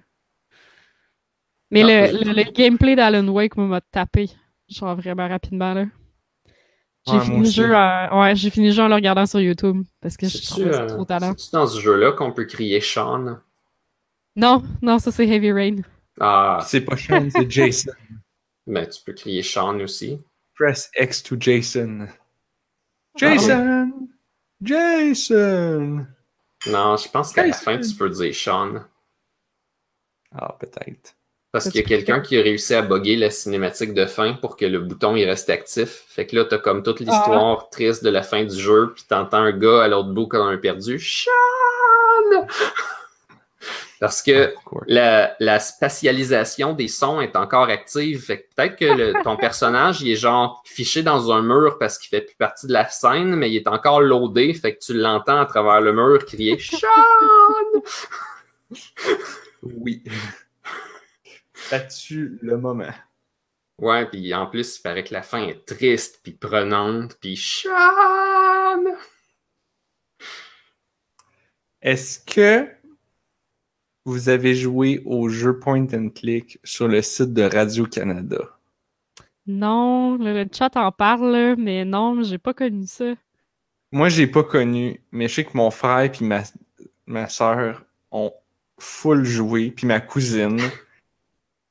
Mais Ah, le, le, le gameplay d'Alan Wake m'a tapé. Genre vraiment rapidement, là. J'ai Ouais, fini le jeu en... Ouais, j'ai fini le jeu en le regardant sur YouTube. Parce que je trouvais euh, trop talent. c'est-tu dans ce jeu-là qu'on peut crier Sean? Non, non, ça c'est Heavy Rain. Ah, C'est pas Sean, c'est Jason. <laughs> ben tu peux crier Sean aussi. Press X to Jason. Ah Jason! Jason! Non, je pense qu'à la Jason. fin, tu peux dire Sean. Ah, peut-être. Parce qu'il y a quelqu'un qui a réussi à bugger la cinématique de fin pour que le bouton il reste actif. Fait que là, t'as comme toute l'histoire Ah. triste de la fin du jeu, puis t'entends un gars à l'autre bout quand on a perdu. Sean! Parce que course. la, la spatialisation des sons est encore active. Fait que peut-être que le- ton <laughs> personnage, il est genre fiché dans un mur parce qu'il fait plus partie de la scène, mais il est encore loadé. Fait que tu l'entends à travers le mur crier Sean! Oui. Tue le moment. Ouais, puis en plus, il paraît que la fin est triste, puis prenante, puis Sean! Est-ce que vous avez joué au jeu Point and Click sur le site de Radio-Canada? Non, le, chat en parle, mais non, j'ai pas connu ça. Moi, j'ai pas connu, mais je sais que mon frère puis ma, ma soeur ont full joué, puis ma cousine.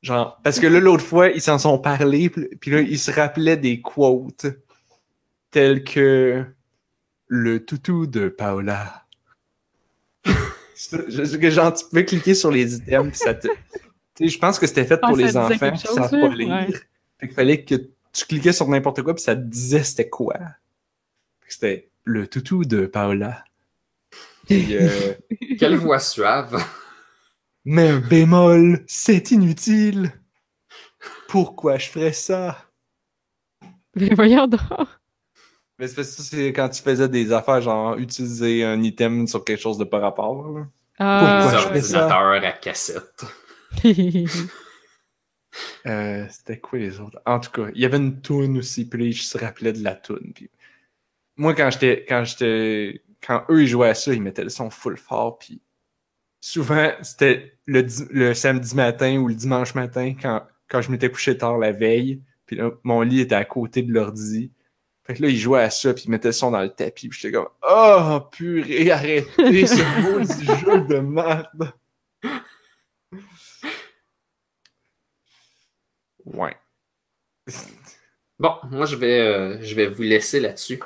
Genre, parce que là, l'autre fois, ils s'en sont parlé, puis là, ils se rappelaient des quotes tels que le toutou de Paola. C'est- je- genre, tu pouvais cliquer sur les items, puis ça te. Tu sais, je pense que c'était fait Ah, pour ça les enfants qui savent pas lire. Ouais. Fait qu'il fallait que tu cliquais sur n'importe quoi, puis ça te disait c'était quoi. Fait que C'était le toutou de Paola. Puis, euh, Quelle voix suave! mais un bémol, c'est inutile. Pourquoi je ferais ça? Mais voyons donc. Mais c'est parce que ça, c'est quand tu faisais des affaires, genre utiliser un item sur quelque chose de pas rapport. là. Ah, Pourquoi Des je fais ça? ordinateurs à cassette. <laughs> Euh, c'était quoi les autres? En tout cas, il y avait une toune aussi, puis je se rappelais de la toune. Puis... Moi, quand j'étais, quand j'étais, quand eux ils jouaient à ça, ils mettaient le son full fort, puis souvent c'était le samedi matin ou le dimanche matin quand, quand je m'étais couché tard la veille, puis là, mon lit était à côté de l'ordi. Fait que là, ils jouaient à ça, puis ils mettaient le son dans le tapis, puis j'étais comme « Oh, purée, <laughs> arrêtez ce maudit <laughs> jeu de merde! » Ouais. <laughs> Bon, moi, je vais, euh, je vais vous laisser là-dessus.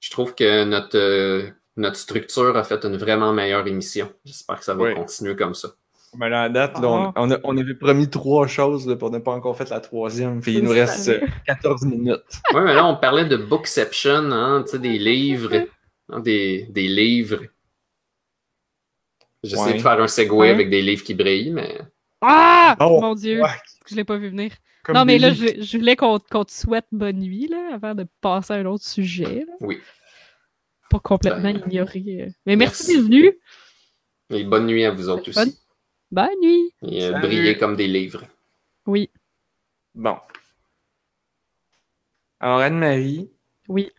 Je trouve que notre, euh, notre structure a fait une vraiment meilleure émission. J'espère que ça va Oui. continuer comme ça. Mais là, à date, là, on, Ah. on a- on avait promis trois choses, là, puis on n'a pas encore fait la troisième. Puis il nous reste ça. euh, 14 minutes. Oui, mais là, on parlait de Bookception, hein, tu sais, des livres. hein, des, des livres. J'essaie Ouais. de faire un segue Ouais. avec des livres qui brillent, mais. Ah! Oh, Mon Dieu, ouais. je l'ai pas vu venir. Comme non, mais là, je, je voulais qu'on te souhaite bonne nuit, là, avant de passer à un autre sujet. Là. Oui. Pas complètement Ben, ignorer. Mais merci, d'être venu. Et bonne nuit à vous autres aussi. Bonne nuit. Et euh, Salut. brillez comme des livres. Oui, Bon. Alors, Anne-Marie, oui.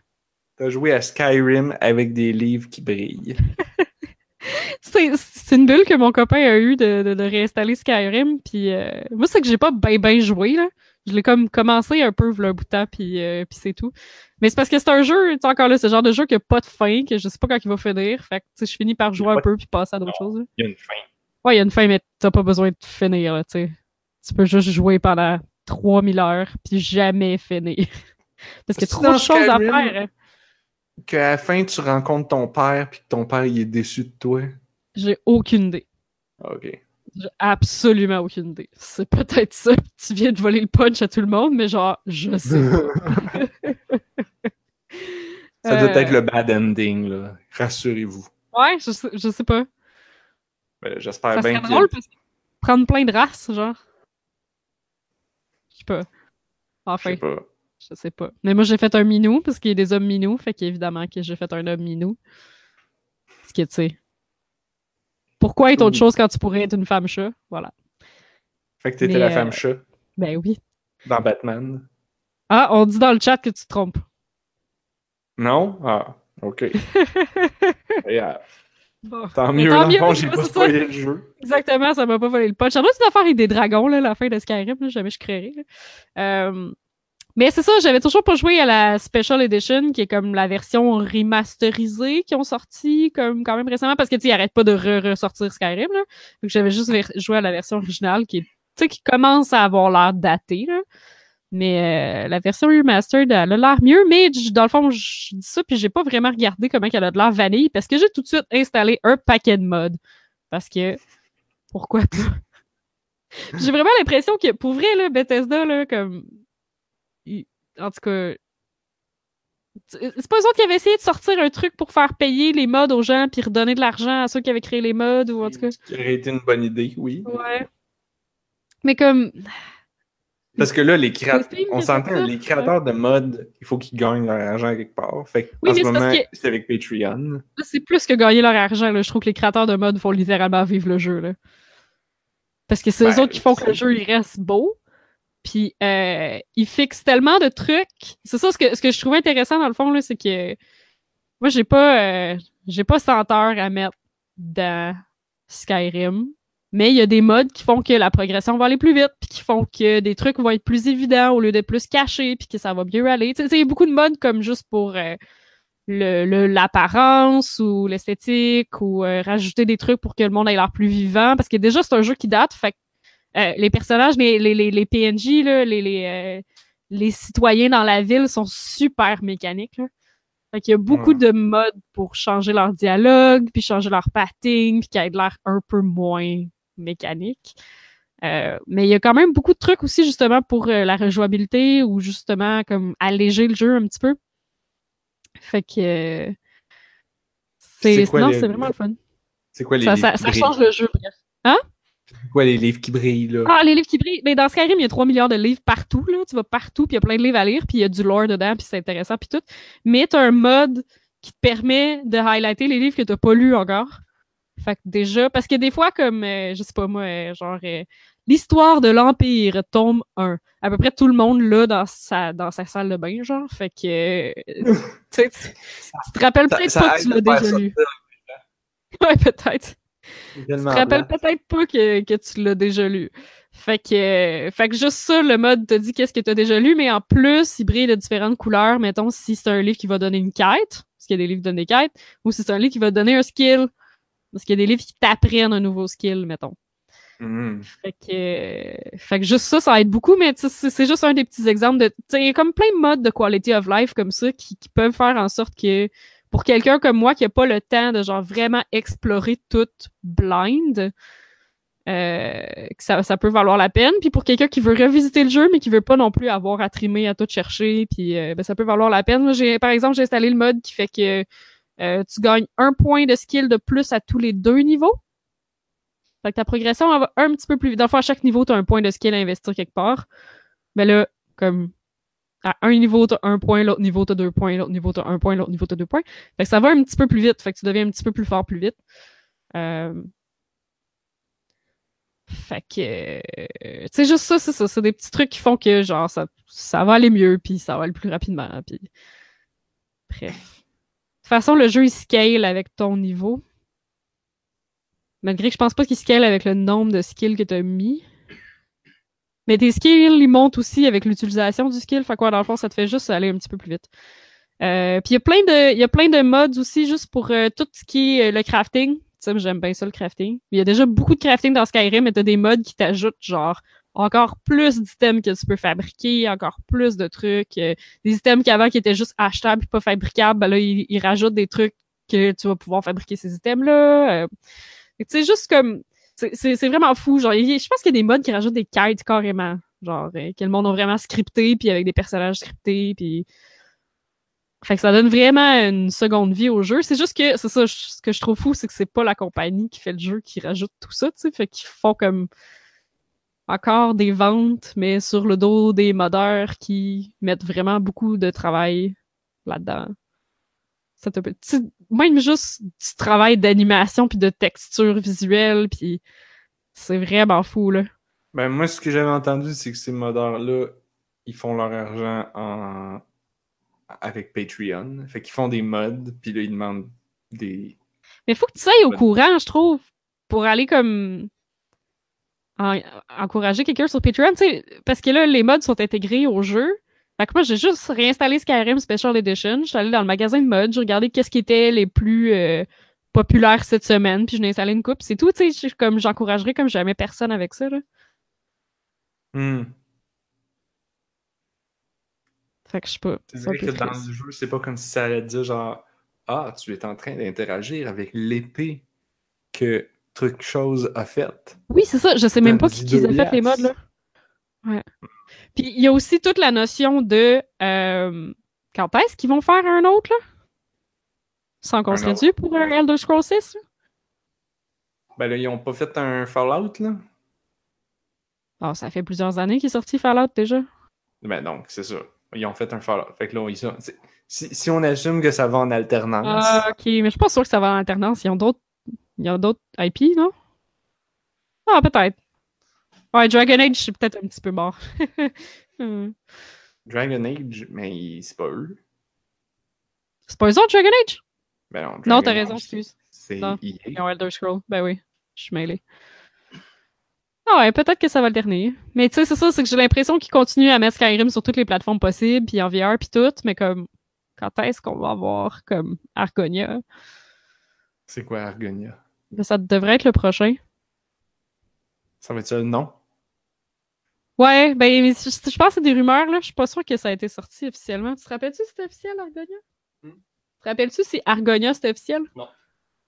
t'as joué à Skyrim avec des livres qui brillent. <laughs> C'est une bulle que mon copain a eu de, de, de réinstaller Skyrim. Puis euh, moi, c'est que j'ai pas bien ben joué. Là. Je l'ai comme commencé un peu v'là un bout de temps, puis, euh, puis c'est tout. Mais c'est parce que c'est un jeu, tu sais, encore là, c'est le genre de jeu qui a pas de fin, que je sais pas quand il va finir. Fait que tu je finis par jouer un peu puis passer à d'autres choses. là. Il y a une fin. Ouais, il y a une fin, mais t'as pas besoin de finir, là, tu sais. Tu peux juste jouer pendant 3000 heures, puis jamais finir. <laughs> Parce qu'il y a trop de choses à faire. hein. Qu'à la fin, tu rencontres ton père, puis que ton père, il est déçu de toi. J'ai aucune idée. OK. J'ai absolument aucune idée. C'est peut-être ça. <laughs> Tu viens de voler le punch à tout le monde, mais genre, je <laughs> sais pas. Ça doit Euh, être le bad ending, là. Rassurez-vous. Ouais, je sais, je sais pas. Ben, J'espère bien drôle parce que prendre plein de races, genre. Je sais pas. Je Enfin, sais pas. je sais pas. Mais moi, j'ai fait un minou parce qu'il y a des hommes minous, fait qu'évidemment que j'ai fait un homme minou. Ce qui est, tu sais. Pourquoi être autre chose quand tu pourrais être une femme chat? Voilà. Fait que t'étais la euh, femme chat Ben oui. dans Batman. Ah, on dit dans le chat que tu te trompes. Non? Ah, ok. <laughs> Yeah. Bon. Tant mieux, tant mieux, j'ai pas spoilé le jeu. Exactement, ça m'a pas volé le punch. Doit être une affaire avec des dragons, là, la fin de Skyrim, là, jamais je créerais. Euh, mais c'est ça, j'avais toujours pas joué à la Special Edition, qui est comme la version remasterisée qui ont sorti comme quand même récemment, parce que tu arrêtent pas de re-ressortir Skyrim, là. Donc j'avais juste joué à la version originale qui qui commence à avoir l'air datée, là. Mais euh, la version remastered, elle a l'air mieux, mais dans le fond, je dis ça, puis j'ai pas vraiment regardé comment elle a de l'air vanille, parce que j'ai tout de suite installé un paquet de mods. Parce que, pourquoi pas? <laughs> j'ai vraiment l'impression que, pour vrai, là, Bethesda, là, comme... En tout cas... C'est pas eux autres qui avaient essayé de sortir un truc pour faire payer les mods aux gens puis redonner de l'argent à ceux qui avaient créé les mods ou en tout cas. Ce qui aurait été une bonne idée, oui. Ouais. Mais comme, Parce que là, les créateurs, on s'entend, les créateurs de mode, il faut qu'ils gagnent leur argent quelque part. Fait que, Oui, en ce moment, que- c'est avec Patreon. C'est plus que gagner leur argent. Là. Je trouve que les créateurs de mode font littéralement vivre le jeu. Là. Parce que c'est eux Ben, autres qui font que le jeu il reste beau. Puis euh, ils fixent tellement de trucs. C'est ça ce que, ce que je trouvais intéressant dans le fond, c'est que moi j'ai pas euh, j'ai pas 100 heures à mettre dans Skyrim. Mais il y a des modes qui font que la progression va aller plus vite, puis qui font que des trucs vont être plus évidents au lieu d'être plus cachés, puis que ça va mieux aller. Tu sais, il y a beaucoup de modes comme juste pour euh, le le- l'apparence ou l'esthétique ou euh, rajouter des trucs pour que le monde ait l'air plus vivant parce que déjà c'est un jeu qui date fait que, euh, les personnages les les les, les PNJ là, les les les citoyens dans la ville sont super mécaniques là. Fait qu'il y a beaucoup Ouais. de modes pour changer leur dialogue, puis changer leur pathing, puis qui aient l'air un peu moins mécanique. Euh, mais il y a quand même beaucoup de trucs aussi justement pour euh, la rejouabilité ou justement comme alléger le jeu un petit peu. Fait que euh, c'est non, les- c'est vraiment le fun. C'est quoi les Ça, livres ça, qui ça change le jeu, bref. C'est quoi les livres qui brillent, là? Ah, les livres qui brillent. Mais dans Skyrim, il y a 3 milliards de livres partout, là. Tu vas partout, puis il y a plein de livres à lire, puis il y a du lore dedans, puis c'est intéressant, puis tout. Mais t'as un mode qui te permet de highlighter les livres que t'as pas lus encore. Fait que déjà, parce que des fois, comme, euh, je sais pas moi, euh, genre, euh, l'histoire de l'Empire, tome 1. À peu près tout le monde l'a dans sa, dans sa salle de bain, genre. Fait que, euh, <laughs> tu sais, tu te rappelles peut-être pas que tu l'as déjà lu. <laughs> Ouais, peut-être. Tu te rappelles peut-être pas que, que tu l'as déjà lu. Fait que, euh, fait que juste ça, le mode te dit qu'est-ce que tu as déjà lu, mais en plus, il brille de différentes couleurs. Mettons, si c'est un livre qui va donner une quête, parce qu'il y a des livres qui donnent des quêtes, ou si c'est un livre qui va donner un skill, parce qu'il y a des livres qui t'apprennent un nouveau skill, mettons. Mhm. Fait que, euh, fait que juste ça, ça aide beaucoup, mais c'est juste un des petits exemples de, il y a comme plein de modes de quality of life comme ça qui, qui peuvent faire en sorte que, pour quelqu'un comme moi qui a pas le temps de genre vraiment explorer tout blind, euh, que ça, ça peut valoir la peine. Puis pour quelqu'un qui veut revisiter le jeu, mais qui veut pas non plus avoir à trimer, à tout chercher, puis euh, ben, ça peut valoir la peine. Moi, j'ai, par exemple, j'ai installé le mode qui fait que euh, tu gagnes un point de skill de plus à tous les deux niveaux. Fait que ta progression va un petit peu plus vite. Dans le fond, à chaque niveau, tu as un point de skill à investir quelque part. Mais là, comme à un niveau, tu as un point, l'autre niveau, tu as deux points, l'autre niveau, tu as un point, l'autre niveau, tu as deux points. Fait que ça va un petit peu plus vite. Fait que tu deviens un petit peu plus fort plus vite. Euh... Fait que, euh, sais, juste ça, c'est ça. C'est des petits trucs qui font que, genre, ça, ça va aller mieux, puis ça va aller plus rapidement, puis... Bref. Façon, le jeu, il scale avec ton niveau. Malgré que je pense pas qu'il scale avec le nombre de skills que tu as mis. Mais tes skills, ils montent aussi avec l'utilisation du skill. Fait quoi, dans le fond, ça te fait juste aller un petit peu plus vite. Euh, Puis il y a plein de, il y a plein de mods aussi juste pour euh, tout ce qui est euh, le crafting. Tu sais, j'aime bien ça le crafting. Il y a déjà beaucoup de crafting dans Skyrim, mais t'as des mods qui t'ajoutent genre encore plus d'items que tu peux fabriquer, encore plus de trucs. euh, des items qu'avant qui étaient juste achetables et pas fabricables, ben là, ils, rajoutent des trucs que tu vas pouvoir fabriquer ces items-là. Euh, tu sais, juste comme c'est- vraiment fou. Genre, je pense qu'il y a des mods qui rajoutent des quêtes carrément. Genre, euh, que le monde a vraiment scripté, puis avec des personnages scriptés, puis... Fait que ça donne vraiment une seconde vie au jeu. C'est juste que, c'est ça, ce que je trouve fou, c'est que c'est pas la compagnie qui fait le jeu qui rajoute tout ça, tu sais. Fait qu'ils font comme encore des ventes, mais sur le dos des modeurs qui mettent vraiment beaucoup de travail là-dedans. Ça te même juste du travail d'animation puis de texture visuelle puis c'est vraiment fou là. Ben, moi, ce que j'avais entendu, c'est que ces modeurs-là, ils font leur argent en... avec Patreon. Fait qu'ils font des mods, puis là, ils demandent des. Mais faut que tu ailles au courant, je trouve, pour aller comme. En- encourager quelqu'un sur Patreon, tu sais, parce que là, les mods sont intégrés au jeu. Fait que moi, j'ai juste réinstallé Skyrim Special Edition. Je suis allée dans le magasin de mods, j'ai regardé qu'est-ce qui était les plus euh, populaires cette semaine, puis je n'ai installé une coupe. C'est tout, tu sais, je- comme j'encouragerais comme jamais personne avec ça, là. Hmm. Fait que je sais pas. C'est vrai que dans le jeu, c'est pas comme si ça allait dire genre Ah, tu es en train d'interagir avec l'épée que truc chose a faite. Oui, c'est ça. Je sais même pas qui, qui a fait les mods, là. Ouais. Puis il y a aussi toute la notion de euh, quand est-ce qu'ils vont faire un autre, là? Sans qu'on dû pour un Elder Scrolls 6, là? Ben là, ils ont pas fait un Fallout, là. Ah, ça fait plusieurs années qu'il est sorti Fallout déjà. Ben donc, c'est ça. Ils ont fait un Fallout. Fait que là, ils c'est- si, si on assume que ça va en alternance, Ah, ok, mais je suis pas sûr que ça va en alternance. Ils ont d'autres. Il y a d'autres IP, non? Ah, peut-être. Ouais, Dragon Age, c'est peut-être un petit peu mort. <laughs> Hmm. Dragon Age, mais c'est pas eux. c'est pas eux autres, Dragon Age? Ben non, t'as raison, excuse. C'est. EA. Ils ont Elder Scrolls. Ben oui, je suis mêlée. Ah ouais, peut-être que ça va le dernier. Mais tu sais, c'est ça, c'est que j'ai l'impression qu'ils continuent à mettre Skyrim sur toutes les plateformes possibles, puis en VR, puis tout, mais comme, quand est-ce qu'on va avoir, comme, Argonia? C'est quoi Argonia? Ben, ça devrait être le prochain. Ça va être ça le nom? Ouais, ben, je, je pense que c'est des rumeurs, là. Je suis pas sûre que ça a été sorti officiellement. Tu te rappelles-tu si c'était officiel, Argonia? Hmm? Tu te rappelles-tu si Argonia c'était officiel? Non.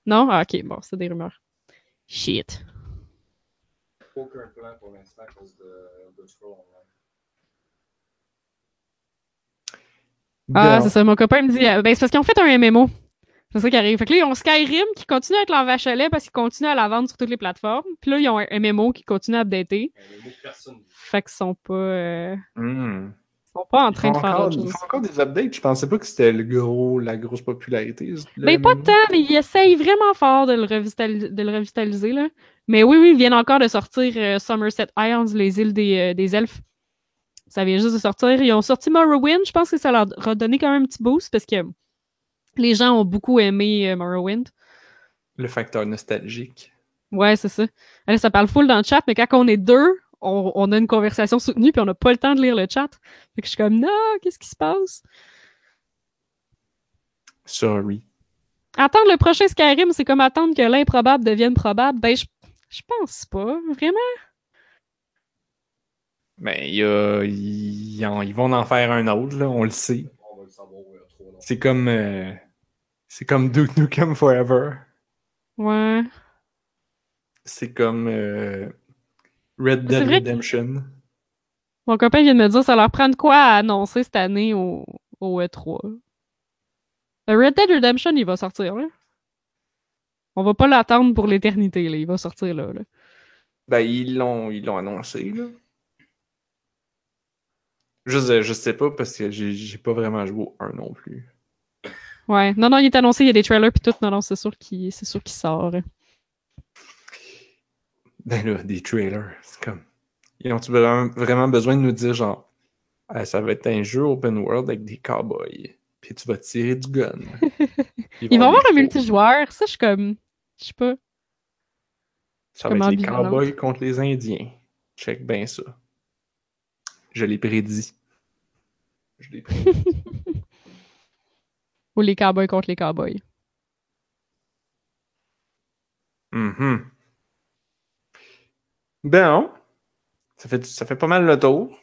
Non? Ah, ok, bon, c'est des rumeurs. Shit. Aucun plan pour l'instant à cause de Scrolls Online. Ah, c'est ça. Mon copain me dit, euh, ben, c'est parce qu'ils ont fait un MMO. C'est ça qui arrive. Fait que là, ils ont Skyrim qui continue à être leur vache à lait parce qu'ils continuent à la vendre sur toutes les plateformes. Puis là, ils ont un MMO qui continue à updater. Mais personne. Fait qu'ils sont pas, euh, Hmm. ils sont pas en train de faire encore, autre ils font encore des updates. Je pensais pas que c'était le gros, la grosse popularité. le Ben, pas tant, mais ils essayent vraiment fort de le, revitali- de le revitaliser, là. Mais oui, oui, ils viennent encore de sortir euh, Somerset Islands, les îles des, euh, des elfes. Ça vient juste de sortir. Ils ont sorti Morrowind. Je pense que ça leur a donné quand même un petit boost parce que les gens ont beaucoup aimé euh, Morrowind. Le facteur nostalgique. Ouais, c'est ça. Là, ça parle full dans le chat, mais quand on est deux, on, on a une conversation soutenue puis on n'a pas le temps de lire le chat. Fait que je suis comme, non, qu'est-ce qui se passe? Sorry. Attendre le prochain Skyrim, c'est comme attendre que l'improbable devienne probable. Ben, je, je pense pas, vraiment. Ben, il y a, ils, ils vont en faire un autre, là, on le sait. On va le savoir euh, trop long. C'est comme. euh, c'est comme Duke Nukem Forever. Ouais. C'est comme euh, Red Dead Redemption. Mon copain vient de me dire ça leur prend de quoi à annoncer cette année au, au E3. Le Red Dead Redemption, il va sortir, là. On va pas l'attendre pour l'éternité, là. Il va sortir là, là. Ben, ils l'ont, ils l'ont annoncé, là. Je, sais- je sais pas parce que j'ai pas vraiment joué au 1 non plus. Ouais. Non, non, il est annoncé, il y a des trailers pis tout. Non, non, c'est sûr qu'il c'est sûr qu'il sort. Ben là, des trailers, c'est comme. Ils ont-tu vraiment, besoin de nous dire, genre, Ah, ça va être un jeu open world avec des cowboys, puis tu vas tirer du gun. Il va y avoir un multijoueur. Ça, je suis comme. Je sais pas. Ça va être les cowboys contre les Indiens. Check bien ça. Je l'ai prédit. Je l'ai prédit. <laughs> Ou les cowboys contre les cowboys. Mhm. Ben, ça fait, ça fait pas mal le tour.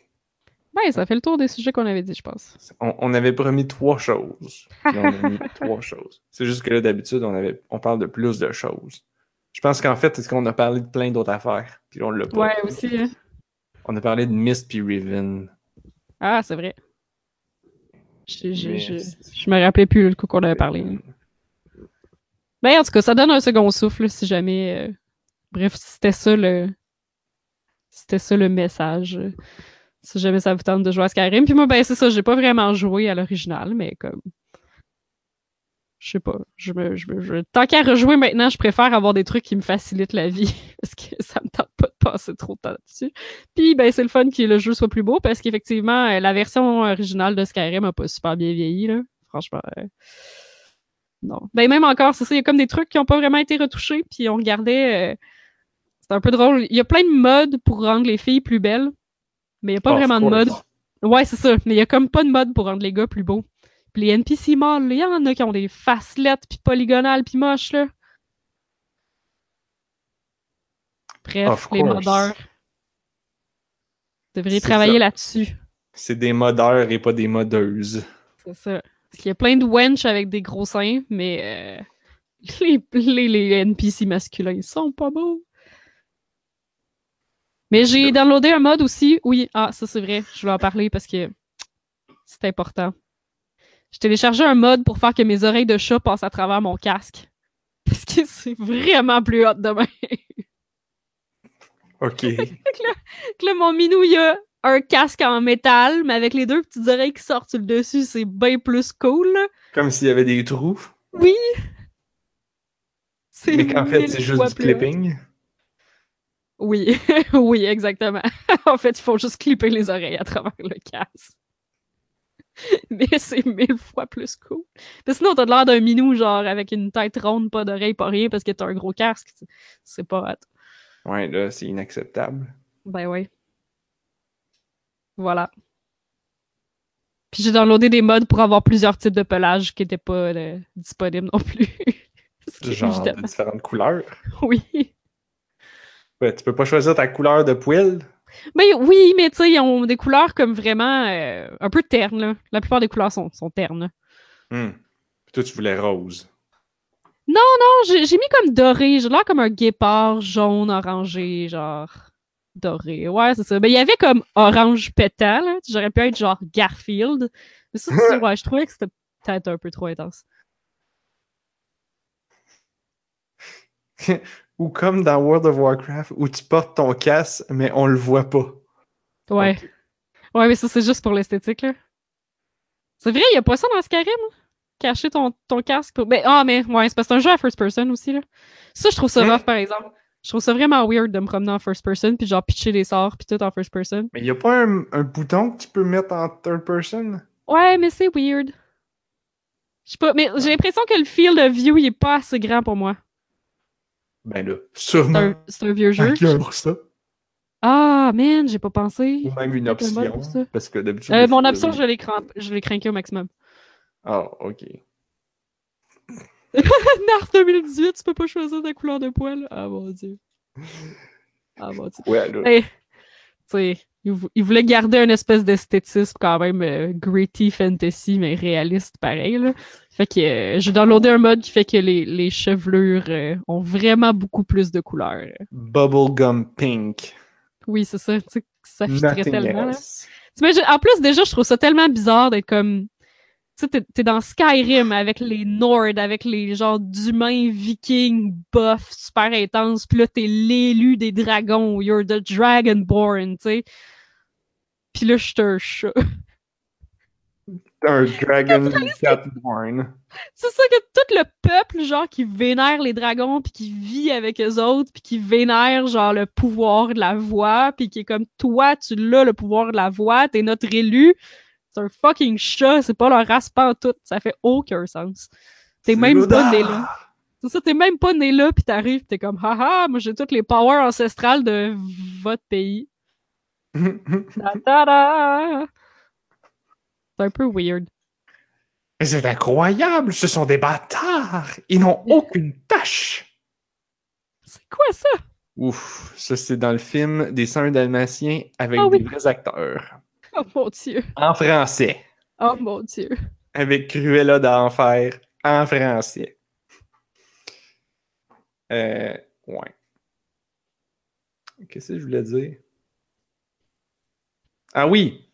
Ouais, ça fait le tour des sujets qu'on avait dit, je pense. On, on avait promis trois choses. <laughs> Puis on a mis trois choses. C'est juste que là, d'habitude, on, avait, on parle de plus de choses. Je pense qu'en fait, c'est qu'on a parlé de plein d'autres affaires? Puis on l'a pas. Ouais, aussi. hein. On a parlé de Mist puis Riven. Ah, c'est vrai. Je, je, je, je me rappelais plus le coup qu'on avait parlé. Ben, en tout cas, ça donne un second souffle si jamais. euh, Bref, c'était ça le. C'était ça le message. euh, Si jamais ça vous tente de jouer à Skyrim. Puis moi, ben, c'est ça, j'ai pas vraiment joué à l'original, mais comme. Je sais pas. Je me, je me- je- Tant qu'à rejouer maintenant, je préfère avoir des trucs qui me facilitent la vie <laughs> parce que ça me tente pas de passer trop de temps dessus. Puis ben c'est le fun que le jeu soit plus beau parce qu'effectivement euh, la version originale de Skyrim a pas super bien vieilli là. Franchement. euh, Non. Ben même encore, c'est ça, il y a comme des trucs qui ont pas vraiment été retouchés, puis on regardait. euh, C'est un peu drôle. Il y a plein de modes pour rendre les filles plus belles, mais il y a pas Of vraiment de mode. Ouais, c'est ça. Mais il y a comme pas de mode pour rendre les gars plus beaux. Les NPC mâles, il y en a qui ont des facelettes, puis polygonales, puis moches, là. Bref, Of les course. modeurs. Vous devriez travailler là-dessus. C'est des modeurs et pas des modeuses. C'est ça. Parce qu'il y a plein de wench avec des gros seins, mais euh, <laughs> les, les, les NPC masculins, ils sont pas beaux. Mais j'ai downloadé un mode aussi. Oui, ah, ça c'est vrai. Je voulais en parler parce que c'est important. J'ai téléchargé un mode pour faire que mes oreilles de chat passent à travers mon casque. <laughs> Parce que c'est vraiment plus hot demain. <laughs> OK. <laughs> que là, mon minou, il a un casque en métal, mais avec les deux petites oreilles qui sortent sur le dessus, c'est bien plus cool. Comme s'il y avait des trous. Oui! C'est Mais qu'en fait, c'est juste du hot. clipping. Oui, oui, exactement. en fait, il faut juste clipper les oreilles à travers le casque. <laughs> Mais c'est mille fois plus cool. Parce que sinon, t'as l'air d'un minou, genre, avec une tête ronde, pas d'oreilles, pas rien, parce que t'as un gros casque. C'est- pas hot. Ouais, là, c'est inacceptable. Ben oui. Voilà. Puis j'ai downloadé des modes pour avoir plusieurs types de pelage qui n'étaient pas euh, disponibles non plus. <laughs> Genre de différentes couleurs. oui. Ouais, tu peux pas choisir ta couleur de poil. Mais oui, mais tu sais, ils ont des couleurs comme vraiment euh, un peu ternes. Là. La plupart des couleurs sont, sont ternes. Hmm. Puis toi, tu voulais rose. Non, j'ai j'ai mis comme doré. J'ai l'air comme un guépard jaune, orangé, genre doré. Ouais, c'est ça. Mais il y avait comme orange pétant. J'aurais pu être genre Garfield. Mais ça, c'est- <laughs> ouais, je trouvais que c'était peut-être un peu trop intense. <laughs> Ou comme dans World of Warcraft, où tu portes ton casque, mais on le voit pas. Ouais. Ouais, mais ça, c'est juste pour l'esthétique, là. C'est vrai, il y a pas ça dans Skyrim, là? Cacher ton, ton casque. Pour... Ben, ah, mais ouais, c'est parce que c'est un jeu à first person aussi, là. Ça, je trouve ça rough, par exemple. Je trouve ça vraiment weird de me promener en first person, puis genre pitcher des sorts, puis tout en first person. Mais y a pas un, un bouton que tu peux mettre en third person? Ouais, mais c'est weird. Je sais pas, mais j'ai l'impression que le field of view, il est pas assez grand pour moi. Ben là, sûrement. c'est un vieux jeu. Pour ça. Ah, man, j'ai pas pensé. Ou même une option. pour ça. Parce que d'habitude. Euh, mon option, je l'ai cramp... craqué au maximum. Ah, ok. <laughs> Narf 2018, tu peux pas choisir ta couleur de poil. Ah mon dieu. Ah mon dieu. Ouais, là. Hey, tu sais, il, vou- il voulait garder une espèce d'esthétisme quand même euh, gritty fantasy, mais réaliste pareil. Là. Fait que euh, j'ai downloadé un mode qui fait que les, les chevelures euh, ont vraiment beaucoup plus de couleurs. Bubblegum pink. Oui, c'est ça. Tu sais, ça Nothing tellement. là. En plus, déjà, je trouve ça tellement bizarre d'être comme. Tu sais, t'es- dans Skyrim avec les Nord, avec les genres d'humains vikings buff super intenses, pis là, t'es l'élu des dragons, you're the dragonborn, tu sais. Pis là, je suis un chat. Un dragon <laughs> catborn. C'est ça que tout le peuple, genre, qui vénère les dragons, puis qui vit avec eux autres, puis qui vénère, genre, le pouvoir de la voix, puis qui est comme, toi, tu l'as, le pouvoir de la voix, t'es notre élu. C'est un fucking chat, c'est pas leur race tout. Ça fait aucun sens. T'es même pas né là. C'est ça, t'es même pas né là, puis t'arrives, pis t'es comme, haha, moi j'ai toutes les powers ancestrales de votre pays. Ta-da-da! C'est un peu weird. Mais c'est incroyable, ce sont des bâtards. Ils n'ont aucune tâche. C'est quoi ça? Ouf, ça c'est dans le film des Saints dalmatiens avec Ah oui. des vrais acteurs. <laughs> Oh mon dieu. En français. Oh mon dieu. Avec Cruella d'enfer en français. Euh, ouais. Qu'est-ce que je voulais dire? Ah oui!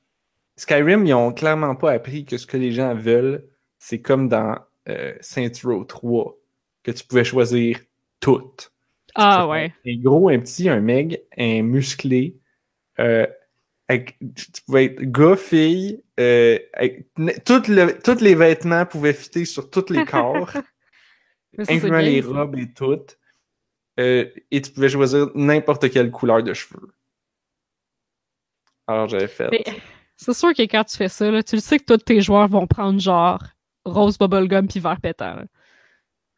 Skyrim, ils ont clairement pas appris que ce que les gens veulent, c'est comme dans euh, Saints Row 3, que tu pouvais choisir tout. Ah ouais. Un gros, un petit, un meg, un musclé, euh, avec- tu pouvais être gars, fille, euh, avec, n- tout le- tous les vêtements pouvaient fitter sur tous les corps, <laughs> incluant bien, les ça. robes et tout. Euh, et tu pouvais choisir n'importe quelle couleur de cheveux. Alors j'avais fait. C'est sûr que quand tu fais ça, là, tu le sais que tous tes joueurs vont prendre genre rose bubblegum puis vert pétant. là.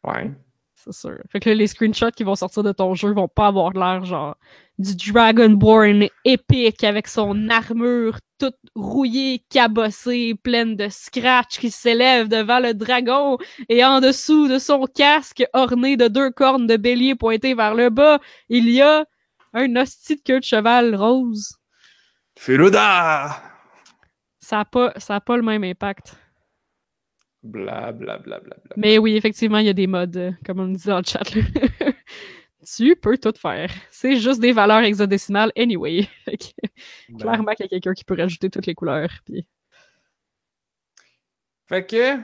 Ouais. C'est sûr. Fait que là, les screenshots qui vont sortir de ton jeu vont pas avoir l'air genre du Dragonborn épique avec son armure toute rouillée, cabossée, pleine de scratch qui s'élève devant le dragon et en dessous de son casque orné de deux cornes de bélier pointées vers le bas, il y a un hostie de queue de cheval rose. Féluda! Ça a pas, ça a pas le même impact. Bla bla bla bla bla. Mais oui, effectivement, il y a des modes, euh, comme on dit dans le chat. <laughs> tu peux tout faire. <laughs> C'est juste des valeurs hexadécimales anyway. <laughs> Ben. clairement qu'il y a quelqu'un qui peut rajouter toutes les couleurs. Puis... Fait que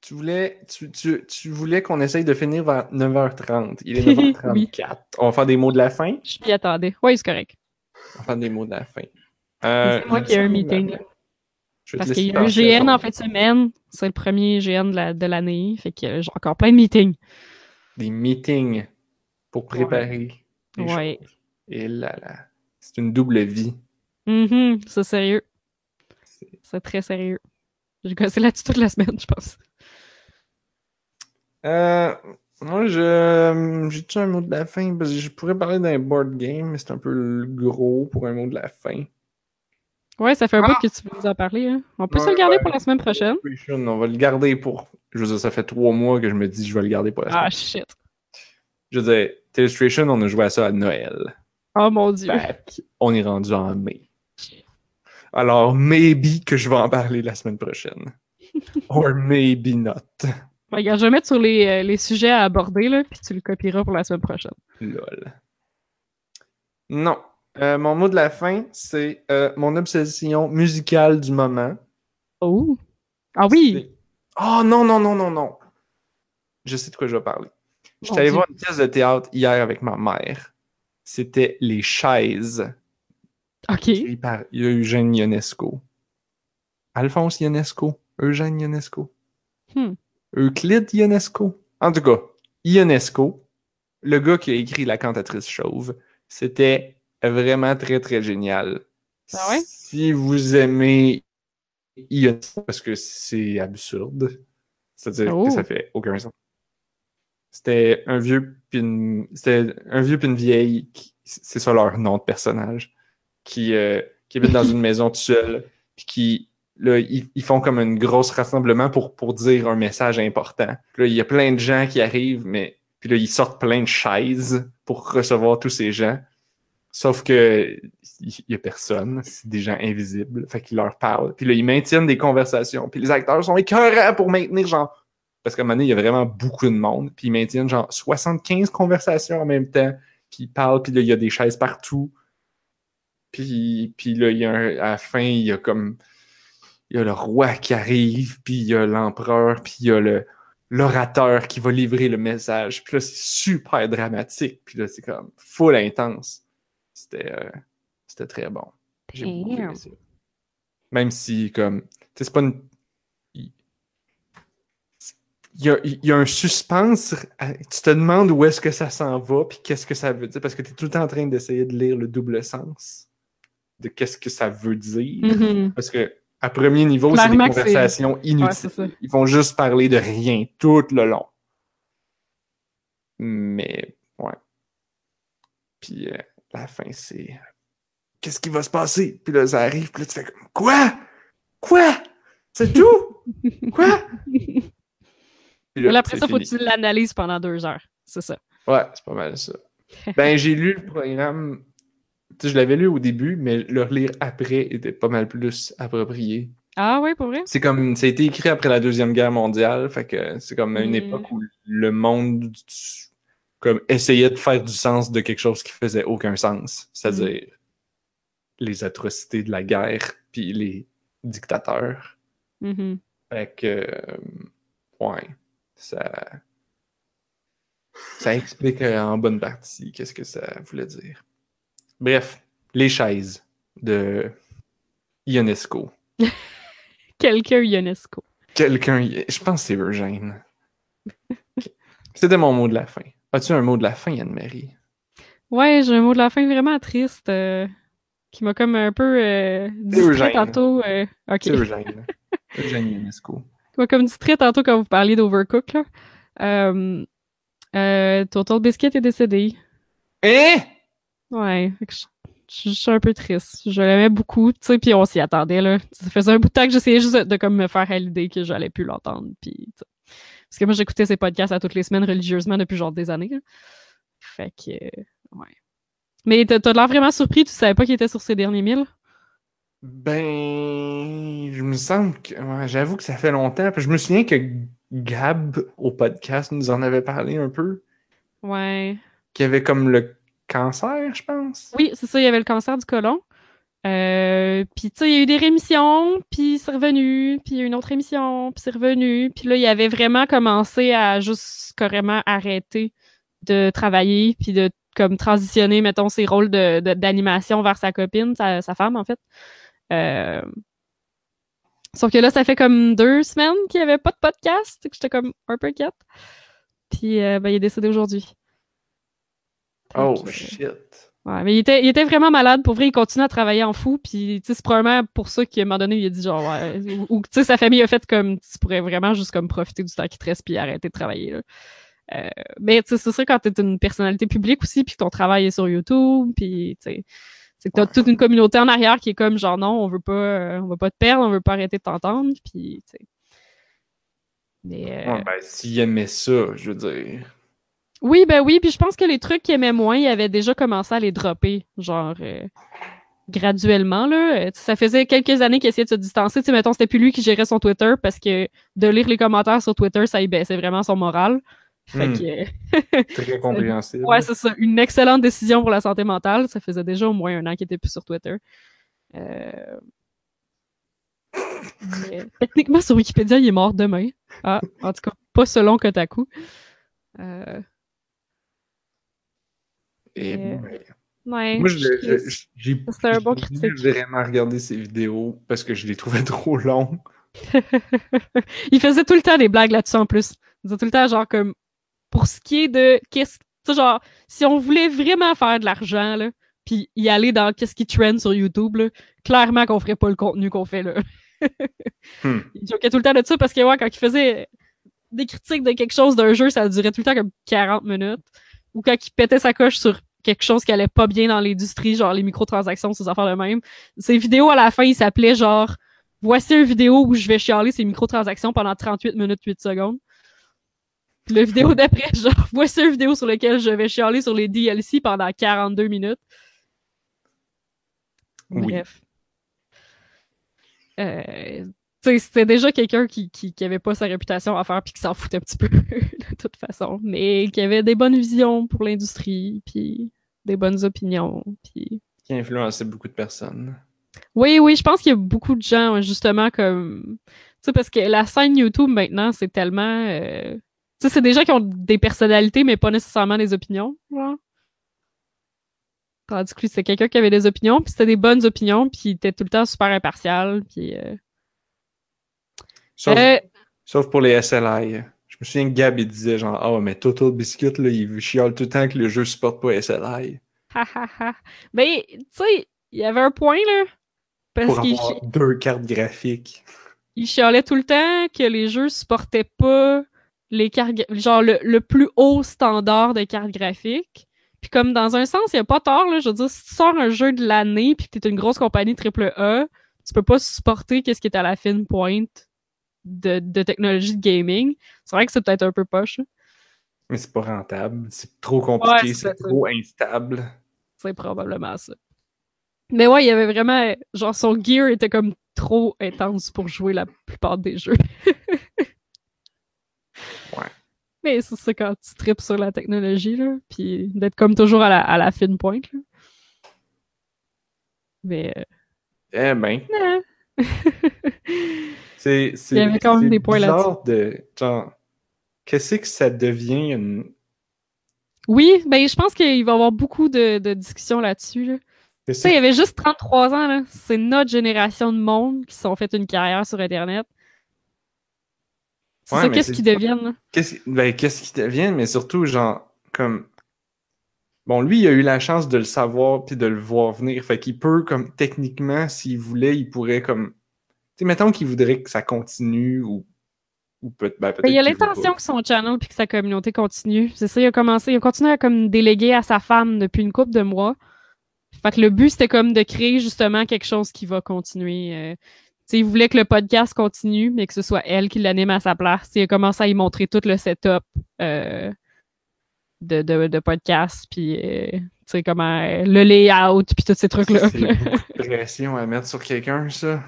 tu voulais, tu, tu, tu voulais qu'on essaye de finir vers 9h30. Il est <laughs> 9h34. Oui. On va faire des mots de la fin? Je m'y attendais. Oui, c'est correct. On va faire des mots de la fin. Mais Euh, c'est moi qui ai un meeting. Parce qu'il y a un GN en fin de semaine. C'est le premier GN de la- de l'année. fait que j'ai encore plein de meetings. Des meetings pour préparer les Ouais. choses. Et là là. C'est une double vie. Mhm, c'est sérieux. C'est- très sérieux. J'ai gossé là-dessus toute la semaine, je pense. Euh, moi, je. J'ai-tu un mot de la fin? Parce que je pourrais parler d'un board game, mais c'est un peu le gros pour un mot de la fin. Ouais, ça fait un Ah! bout que tu veux nous en parler. Hein? On peut se le garder ouais. pour la semaine prochaine. On va le garder pour. Je veux dire, ça fait trois mois que je me dis je vais le garder pour la Ah, semaine. shit. Je veux dire, on a joué à ça à Noël. Oh mon dieu. On est rendu en mai. Alors, maybe que je vais en parler la semaine prochaine. <laughs> Or maybe not. Regarde, je vais mettre sur les, euh, les sujets à aborder, là, puis tu le copieras pour la semaine prochaine. Lol. Non. Euh, mon mot de la fin, c'est euh, mon obsession musicale du moment. Oh! Ah oui! Oh non, non, non, non, non. Je sais de quoi je vais parler. Je suis allé voir une pièce de théâtre hier avec ma mère. C'était Les Chaises, Ok. écrit par Eugène Ionesco. Alphonse Ionesco. Eugène Ionesco. Hmm. Euclide Ionesco. En tout cas, Ionesco, le gars qui a écrit La cantatrice chauve, c'était vraiment très, très génial. Ah ouais? Si vous aimez Ionesco, parce que c'est absurde, c'est-à-dire Oh. que ça fait aucun sens. C'était un vieux puis une, c'était un vieux puis une vieille, qui- c'est ça leur nom de personnage, qui, euh, qui habitent dans une <laughs> maison tout seul, puis qui, là, ils, ils font comme un gros rassemblement pour, pour dire un message important. Puis là, il y a plein de gens qui arrivent, mais puis là, ils sortent plein de chaises pour recevoir tous ces gens. Sauf que il y a personne, c'est des gens invisibles, fait qu'ils leur parlent. Puis là, ils maintiennent des conversations. Puis les acteurs sont écœurants pour maintenir genre parce qu'à un moment donné, il y a vraiment beaucoup de monde, puis ils maintiennent genre 75 conversations en même temps, puis ils parlent, puis là, il y a des chaises partout. Puis, puis là, il y a un- à la fin, il y a comme il y a le roi qui arrive, puis il y a l'empereur, puis il y a le l'orateur qui va livrer le message. Puis là, c'est super dramatique. Puis là, c'est comme full intense. C'était euh, c'était très bon. J'ai beaucoup aimé ça. Même si, comme, tu sais, c'est pas une. Il y, a, il y a un suspense. à- Tu te demandes où est-ce que ça s'en va, puis qu'est-ce que ça veut dire, parce que tu es tout le temps en train d'essayer de lire le double sens de qu'est-ce que ça veut dire. Mhm. Parce que à premier niveau, c'est des conversations inutiles. Ils vont juste parler de rien tout le long. Mais, ouais. Puis, euh, la fin, c'est. Qu'est-ce qui va se passer? Puis là, ça arrive, puis là, tu fais comme. Quoi? Quoi? C'est tout? <laughs> Quoi? Là, après ça, faut que tu l'analyses pendant deux heures. C'est ça. Ouais, c'est pas mal ça. Ben, j'ai lu le programme. Tu sais, je l'avais lu au début, mais le relire après était pas mal plus approprié. Ah oui, pour vrai? C'est comme, ça a été écrit après la Deuxième Guerre mondiale, fait que c'est comme une Mm. époque où le monde comme essayait de faire du sens de quelque chose qui faisait aucun sens, c'est-à-dire les atrocités de la guerre puis les dictateurs. Mhm. Fait que, euh, ouais, ça, ça explique euh, en bonne partie qu'est-ce que ça voulait dire. Bref, les chaises. de Ionesco. <laughs> Quelqu'un Ionesco. Quelqu'un, je pense que c'est Eugène. <laughs> C'était mon mot de la fin. As-tu un mot de la fin, Anne-Marie? Ouais, j'ai un mot de la fin vraiment triste euh, qui m'a comme un peu euh, distrait tantôt. euh, ok. C'est Eugène. <laughs> Eugène Ionesco. M'a comme distrait tantôt quand vous parliez d'Overcook. Là. Euh, euh, Total Biscuit est décédé. Hein? Ouais, je, je- je suis un peu triste. Je l'aimais beaucoup, tu sais, puis on s'y attendait, là. Ça faisait un bout de temps que j'essayais juste de, de comme me faire à l'idée que j'allais plus l'entendre, puis. Parce que moi, j'écoutais ces podcasts à toutes les semaines religieusement depuis genre des années, là. Fait que, euh, ouais. Mais t'as l'air vraiment surpris, tu savais pas qu'il était sur ses derniers mille? Ben, je me semble que. ouais, J'avoue que ça fait longtemps. puis Je me souviens que Gab, au podcast, nous en avait parlé un peu. Ouais. Qu'il y avait comme le cancer, je pense. Oui, c'est ça, il y avait le cancer du côlon. Euh, puis tu sais, il y a eu des rémissions, puis c'est revenu, puis il y a eu une autre émission, puis c'est revenu. Puis là, il avait vraiment commencé à juste carrément arrêter de travailler, puis de comme transitionner, mettons, ses rôles de, de- d'animation vers sa copine, sa, sa femme, en fait. Euh, Sauf que là, ça fait comme deux semaines qu'il n'y avait pas de podcast, que j'étais comme un peu inquiète. Puis euh, ben, il est décédé aujourd'hui. Oh, que, shit. Ouais, mais il était, il était vraiment malade. Pour vrai, il continue à travailler en fou. Puis, tu sais, c'est probablement pour ça qu'à un moment donné, il a dit genre, ouais, ou, tu sais, sa famille a fait comme, tu pourrais vraiment juste comme profiter du temps qui te reste puis arrêter de travailler, là. Euh, mais, tu sais, c'est ça quand t'es une personnalité publique aussi puis que ton travail est sur YouTube puis, tu sais, c'est que t'as Ouais. toute une communauté en arrière qui est comme genre, non, on veut pas, euh, on veut pas te perdre, on veut pas arrêter de t'entendre puis, tu sais. Mais, euh, Ouais, ben, s'il aimait ça, je veux dire. oui, ben oui, puis je pense que les trucs qu'il aimait moins, il avait déjà commencé à les dropper, genre euh, graduellement là. Euh, Ça faisait quelques années qu'il essayait de se distancer. Tu sais, mettons, c'était plus lui qui gérait son Twitter parce que de lire les commentaires sur Twitter, ça y baissait vraiment son moral. Fait Hmm. que, <laughs> Très compréhensible. ouais, c'est ça, une excellente décision pour la santé mentale. Ça faisait déjà au moins un an qu'il était plus sur Twitter. Euh... mais techniquement, sur Wikipédia, il est mort demain. Ah, en tout cas, pas selon Kotaku. Euh... Et, Euh, ouais. Ouais, Moi, j'ai C'était un bon j'ai critique. vraiment regardé ses vidéos parce que je les trouvais <laughs> trop longs. <laughs> il faisait tout le temps des blagues là-dessus en plus. Il disait tout le temps, genre, comme, pour ce qui est de, qu'est-ce, genre, si on voulait vraiment faire de l'argent, là, puis y aller dans qu'est-ce qui trend sur YouTube, là, clairement qu'on ferait pas le contenu qu'on fait là. <laughs> Hmm. Il jokait tout le temps de ça parce que, ouais, quand il faisait des critiques de quelque chose d'un jeu, ça durait tout le temps comme 40 minutes. Ou quand il pétait sa coche sur quelque chose qui allait pas bien dans l'industrie, genre les microtransactions, ces affaires de même. Ses vidéos à la fin, il s'appelait genre Voici une vidéo où je vais chialer ces microtransactions pendant 38 minutes 8 secondes. Puis la vidéo d'après, <laughs> genre Voici une vidéo sur laquelle je vais chialer sur les DLC pendant 42 minutes. Oui. Bref. Euh, c'était déjà quelqu'un qui, qui, qui avait pas sa réputation à faire puis qui s'en foutait un petit peu <laughs> de toute façon, mais qui avait des bonnes visions pour l'industrie puis des bonnes opinions puis Qui influençait beaucoup de personnes. oui, oui, je pense qu'il y a beaucoup de gens, justement, comme. Tu sais, parce que la scène YouTube maintenant, c'est tellement. euh, sais, c'est des gens qui ont des personnalités, mais pas nécessairement des opinions. Genre. Tandis que lui, c'est quelqu'un qui avait des opinions, puis c'était des bonnes opinions, puis il était tout le temps super impartial, puis. euh, Sauf, euh, sauf pour les SLI. Je me souviens que Gab, il disait genre, ah, mais Total Biscuit, là, il chiale tout le temps que le jeu supporte pas SLI. ha, ha, ha. Ben, tu sais, il y avait un point, là. Parce Pour qu'il avoir deux cartes graphiques. il chialait tout le temps que les jeux supportaient pas les cartes, genre le, le plus haut standard de cartes graphiques. Puis comme dans un sens, il y a pas tort là, je veux dire si tu sors un jeu de l'année puis que t'es une grosse compagnie AAA, tu peux pas supporter qu'est-ce qui est à la fine pointe de, de technologie de gaming. C'est vrai que c'est peut-être un peu poche, hein. Mais c'est pas rentable. C'est trop compliqué, Ouais, c'est ça. trop instable. c'est probablement ça. Mais ouais, il y avait vraiment genre son gear était comme trop intense pour jouer la plupart des jeux. <laughs> Ouais. Mais c'est ça quand tu tripes sur la technologie, là, puis d'être comme toujours à la, à la fine pointe, là. Mais, euh, Eh ben, <laughs> c'est. Il y avait quand même des points bizarre de. Genre, qu'est-ce que ça devient une. oui, ben je pense qu'il va y avoir beaucoup de, de discussions là-dessus, là. Tu sais, il y avait juste 33 ans, là. C'est notre génération de monde qui se sont fait une carrière sur Internet. C'est Ouais, ça, mais qu'est-ce qu'ils deviennent? Qu'est-ce ben, qu'est-ce qui devient, mais surtout, genre, comme. Bon, lui, il a eu la chance de le savoir puis de le voir venir. Fait qu'il peut, comme, techniquement, s'il voulait, il pourrait, comme. Tu sais, mettons qu'il voudrait que ça continue ou. Ou peut- ben, peut-être. Ben, il y a l'intention que son channel puis que sa communauté continue. C'est ça, il a commencé, il a continué à comme déléguer à sa femme depuis une couple de mois. Fait que le but, c'était comme de créer justement quelque chose qui va continuer. euh. Sais, il voulait que le podcast continue, mais que ce soit elle qui l'anime à sa place. Il a commencé à y montrer tout le setup euh, de, de, de podcast, puis euh, sais, comment euh, le layout, puis tous ces trucs-là. C'est <laughs> beaucoup de pression à mettre sur quelqu'un, ça.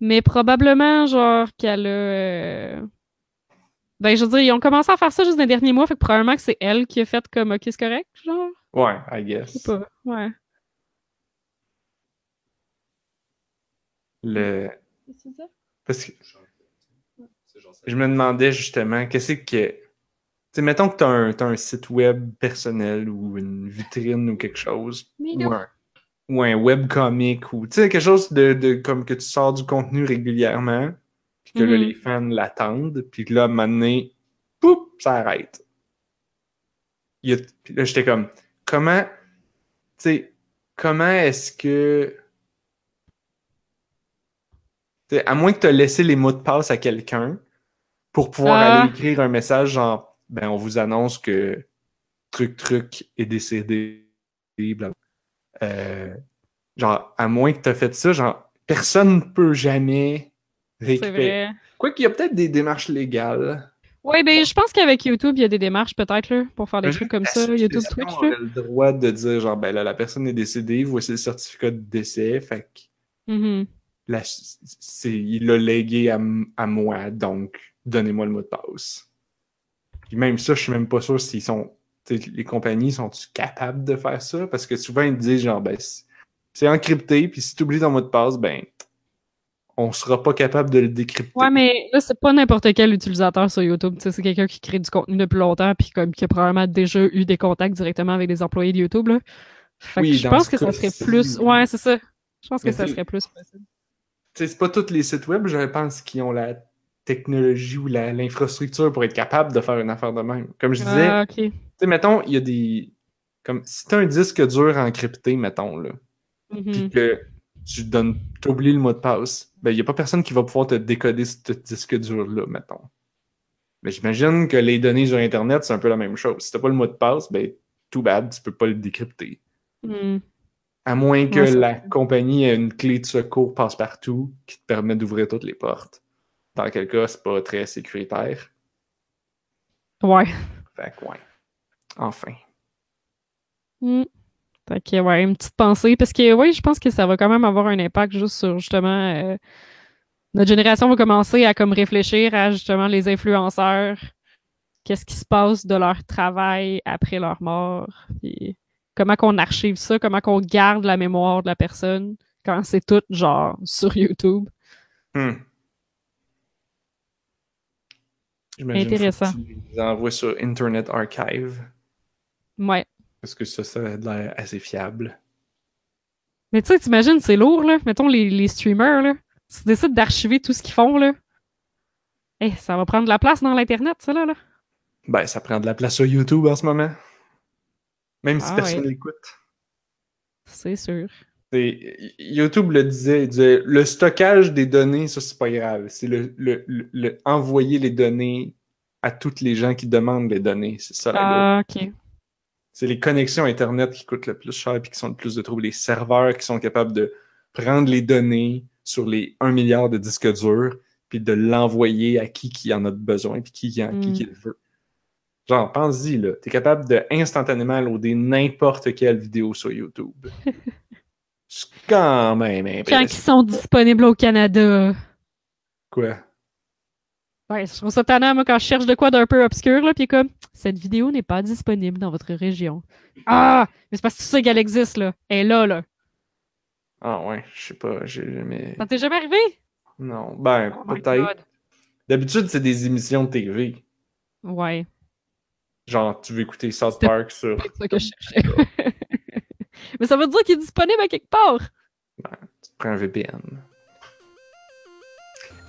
Mais probablement, genre, qu'elle a. Ben, je veux dire, ils ont commencé à faire ça juste dans les derniers mois, fait que probablement que c'est elle qui a fait comme, ok, c'est correct, genre. Ouais, I Je guess. sais pas. Ouais. Le... C'est ça? Parce que C'est genre ça. je me demandais justement, qu'est-ce que. Tu sais, mettons que t'as un, t'as un site web personnel ou une vitrine ou quelque chose. Ou un, ou un webcomic ou tu sais quelque chose de, de comme que tu sors du contenu régulièrement puis que là Mhm. les fans l'attendent puis que là à un moment donné poup ça arrête Il y a- puis là j'étais comme comment tu sais comment est-ce que à moins que tu aies laissé les mots de passe à quelqu'un pour pouvoir Ah. aller écrire un message genre ben on vous annonce que truc truc est décédé blablabla. Euh, genre, à moins que tu aies fait ça, genre, personne ne peut jamais récupérer. Quoi qu'il y a peut-être des démarches légales. Ouais, ben, je pense qu'avec YouTube, il y a des démarches peut-être, là, pour faire des trucs comme ça, YouTube, Twitch, là. le droit de dire, genre, ben là, la personne est décédée, voici le certificat de décès, fait que. La- il l'a légué à, à moi, donc donnez-moi le mot de passe. Puis même ça, je suis même pas sûr s'ils sont. Les compagnies sont-tu capables de faire ça? Parce que souvent, ils disent genre, ben, c'est- encrypté, puis si tu oublies ton mot de passe, ben, on sera pas capable de le décrypter. Ouais, mais là, c'est pas n'importe quel utilisateur sur YouTube. C'est quelqu'un qui crée du contenu depuis longtemps, puis comme qui a probablement déjà eu des contacts directement avec des employés de YouTube, là. Fait Oui, que je pense que ça serait plus. oui. Ouais, c'est ça. Je pense que ça serait plus possible. Tu c'est pas tous les sites web, je pense, qui ont la technologie ou l'infrastructure pour être capable de faire une affaire de même. Comme je disais, Ah, ok. tu sais, mettons, il y a des. Comme si t'as un disque dur encrypté, mettons, là, Mhm. puis que tu donnes, t'oublies le mot de passe, ben, il n'y a pas personne qui va pouvoir te décoder ce disque dur-là, mettons. Mais j'imagine que les données sur Internet, c'est un peu la même chose. Si t'as pas le mot de passe, ben, tout bad, tu peux pas le décrypter. Mhm. À moins que Ouais, la compagnie ait une clé de secours passe-partout qui te permet d'ouvrir toutes les portes. Dans quel cas, c'est pas très sécuritaire. Ouais. Fait que, ouais. Enfin. Mm. Fait que, ouais, une petite pensée. Parce que, oui, je pense que ça va quand même avoir un impact juste sur, justement, euh, notre génération va commencer à, comme, réfléchir à, justement, les influenceurs. Qu'est-ce qui se passe de leur travail après leur mort. Puis comment qu'on archive ça, comment qu'on garde la mémoire de la personne quand c'est tout, genre, <laughs> sur YouTube. Hmm. J'imagine Intéressant. tu les envoies sur Internet Archive. Ouais. Parce que ça, ça a l'air assez fiable. Mais tu sais, t'imagines, c'est lourd, là. Mettons les, les streamers, là. S'ils décident d'archiver tout ce qu'ils font, là. Eh, ça va prendre de la place dans l'Internet, ça, là. là. Ben, ça prend de la place sur YouTube en ce moment. Même si Ah personne ouais. l'écoute. C'est sûr. YouTube le disait, il disait, le stockage des données, ça c'est pas grave. C'est le, le- le- le- envoyer les données à toutes les gens qui demandent les données. C'est ça la Ah, ok. C'est les connexions Internet qui coûtent le plus cher et qui sont le plus de troubles. Les serveurs qui sont capables de prendre les données sur les 1 milliard de disques durs puis de l'envoyer à qui qui en a besoin puis qui, qui, qui, Mm. qui le veut. Genre, pense-y, là. T'es capable de instantanément loader n'importe quelle vidéo sur YouTube. <laughs> C'est quand même Quand ils impressionnant. sont disponibles au Canada. Quoi? Ouais, je trouve ça tannant, moi, quand je cherche de quoi d'un peu obscur, là, pis comme, cette vidéo n'est pas disponible dans votre région. Ah! Mais c'est parce que tu sais qu'elle existe, là. Elle est là, là. Ah ouais, je sais pas, j'ai jamais... Ça t'est jamais arrivé? Non, ben, Oh peut-être. D'habitude, c'est des émissions de TV. Ouais, Genre, tu veux écouter South Park sur... c'est ça que je cherchais. <laughs> Mais ça veut dire qu'il est disponible à quelque part. Tu te prends un VPN.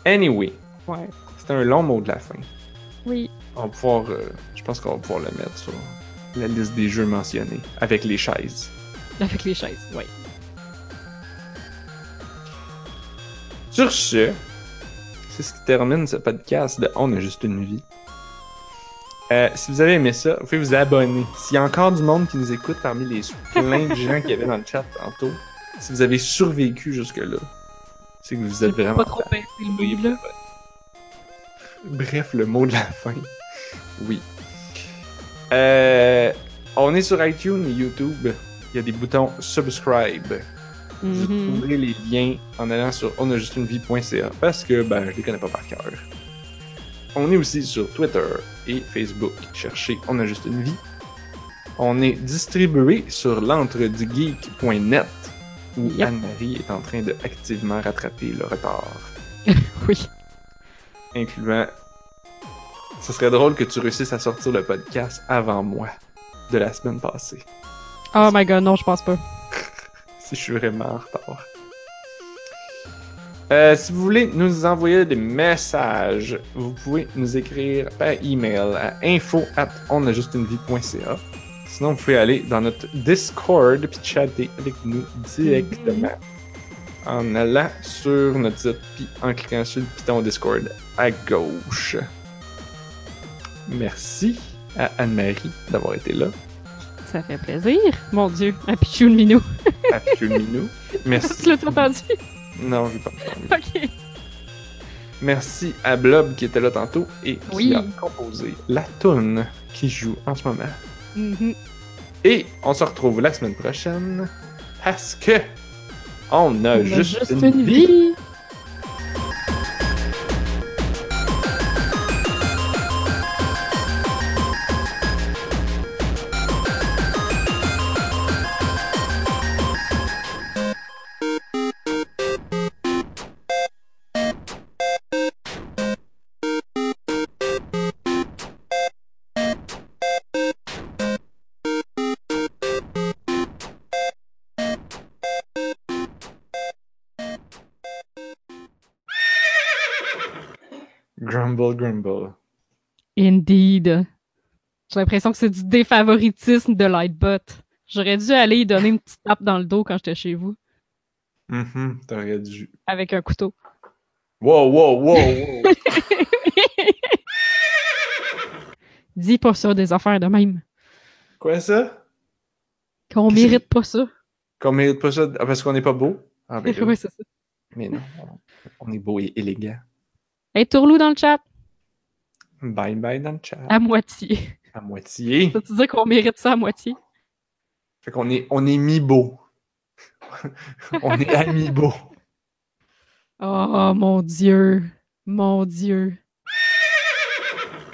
Anyway, Ouais. c'était un long mot de la fin. Oui. On va pouvoir, euh, je pense qu'on va pouvoir le mettre sur la liste des jeux mentionnés avec les chaises. Avec les chaises, oui. Sur ce, c'est ce qui termine ce podcast de On a juste une vie. Euh, si vous avez aimé ça, vous pouvez vous abonner. S'il y a encore du monde qui nous écoute parmi les <laughs> plein de gens qu'il y avait dans le chat tantôt, si vous avez survécu jusque-là, c'est que vous êtes vraiment. pas trop le là. Bref, le mot de la fin. Oui. Euh, on est sur iTunes et YouTube. Il y a des boutons subscribe. Vous Mhm. trouverez les liens en allant sur onajustunevie.ca parce que ben, je les connais pas par cœur. On est aussi sur Twitter et Facebook. Cherchez On a juste une vie. On est distribué sur l'entredugeek.net où Yep. Anne-Marie est en train de activement rattraper le retard. <laughs> Oui. incluant. Ce serait drôle que tu réussisses à sortir le podcast avant moi de la semaine passée. Oh my god, non, je pense pas. <laughs> Si je suis vraiment en retard. Euh, si vous voulez nous envoyer des messages, vous pouvez nous écrire par email à info at onajustunevie.ca. Sinon, vous pouvez aller dans notre Discord puis chatter avec nous directement en allant sur notre site puis en cliquant sur le piton Discord à gauche. Merci à Anne-Marie d'avoir été là. Ça fait plaisir. Mon dieu, un pichou de minou. À Minou. <laughs> Merci. tu l'as entendu? Non, j'ai pas <laughs> entendu. Ok. Merci à Blob qui était là tantôt et qui a composé la tune qui joue en ce moment. Mhm. Et on se retrouve la semaine prochaine parce que on a, On a juste, une, vie. Grumble. Indeed. J'ai l'impression que c'est du défavoritisme de Lightbot. J'aurais dû aller y donner une petite tape dans le dos quand j'étais chez vous, Mhm, t'aurais dû. avec un couteau. Wow, wow, wow, wow. <laughs> Dis pas ça des affaires de même. Quoi ça? Qu'on mérite pas ça. Qu'on mérite pas ça? Ah, parce qu'on n'est pas beau? Ah, ben <laughs> ouais, c'est ça. mais non, on est beau et élégant. Hey, Tourlou dans le chat, Bye bye dans le chat. à moitié. À moitié. Ça veut dire qu'on mérite ça à moitié? Fait qu'on est, on est mi-beau. <laughs> on est ami-beau. <laughs> Oh mon dieu. Mon dieu.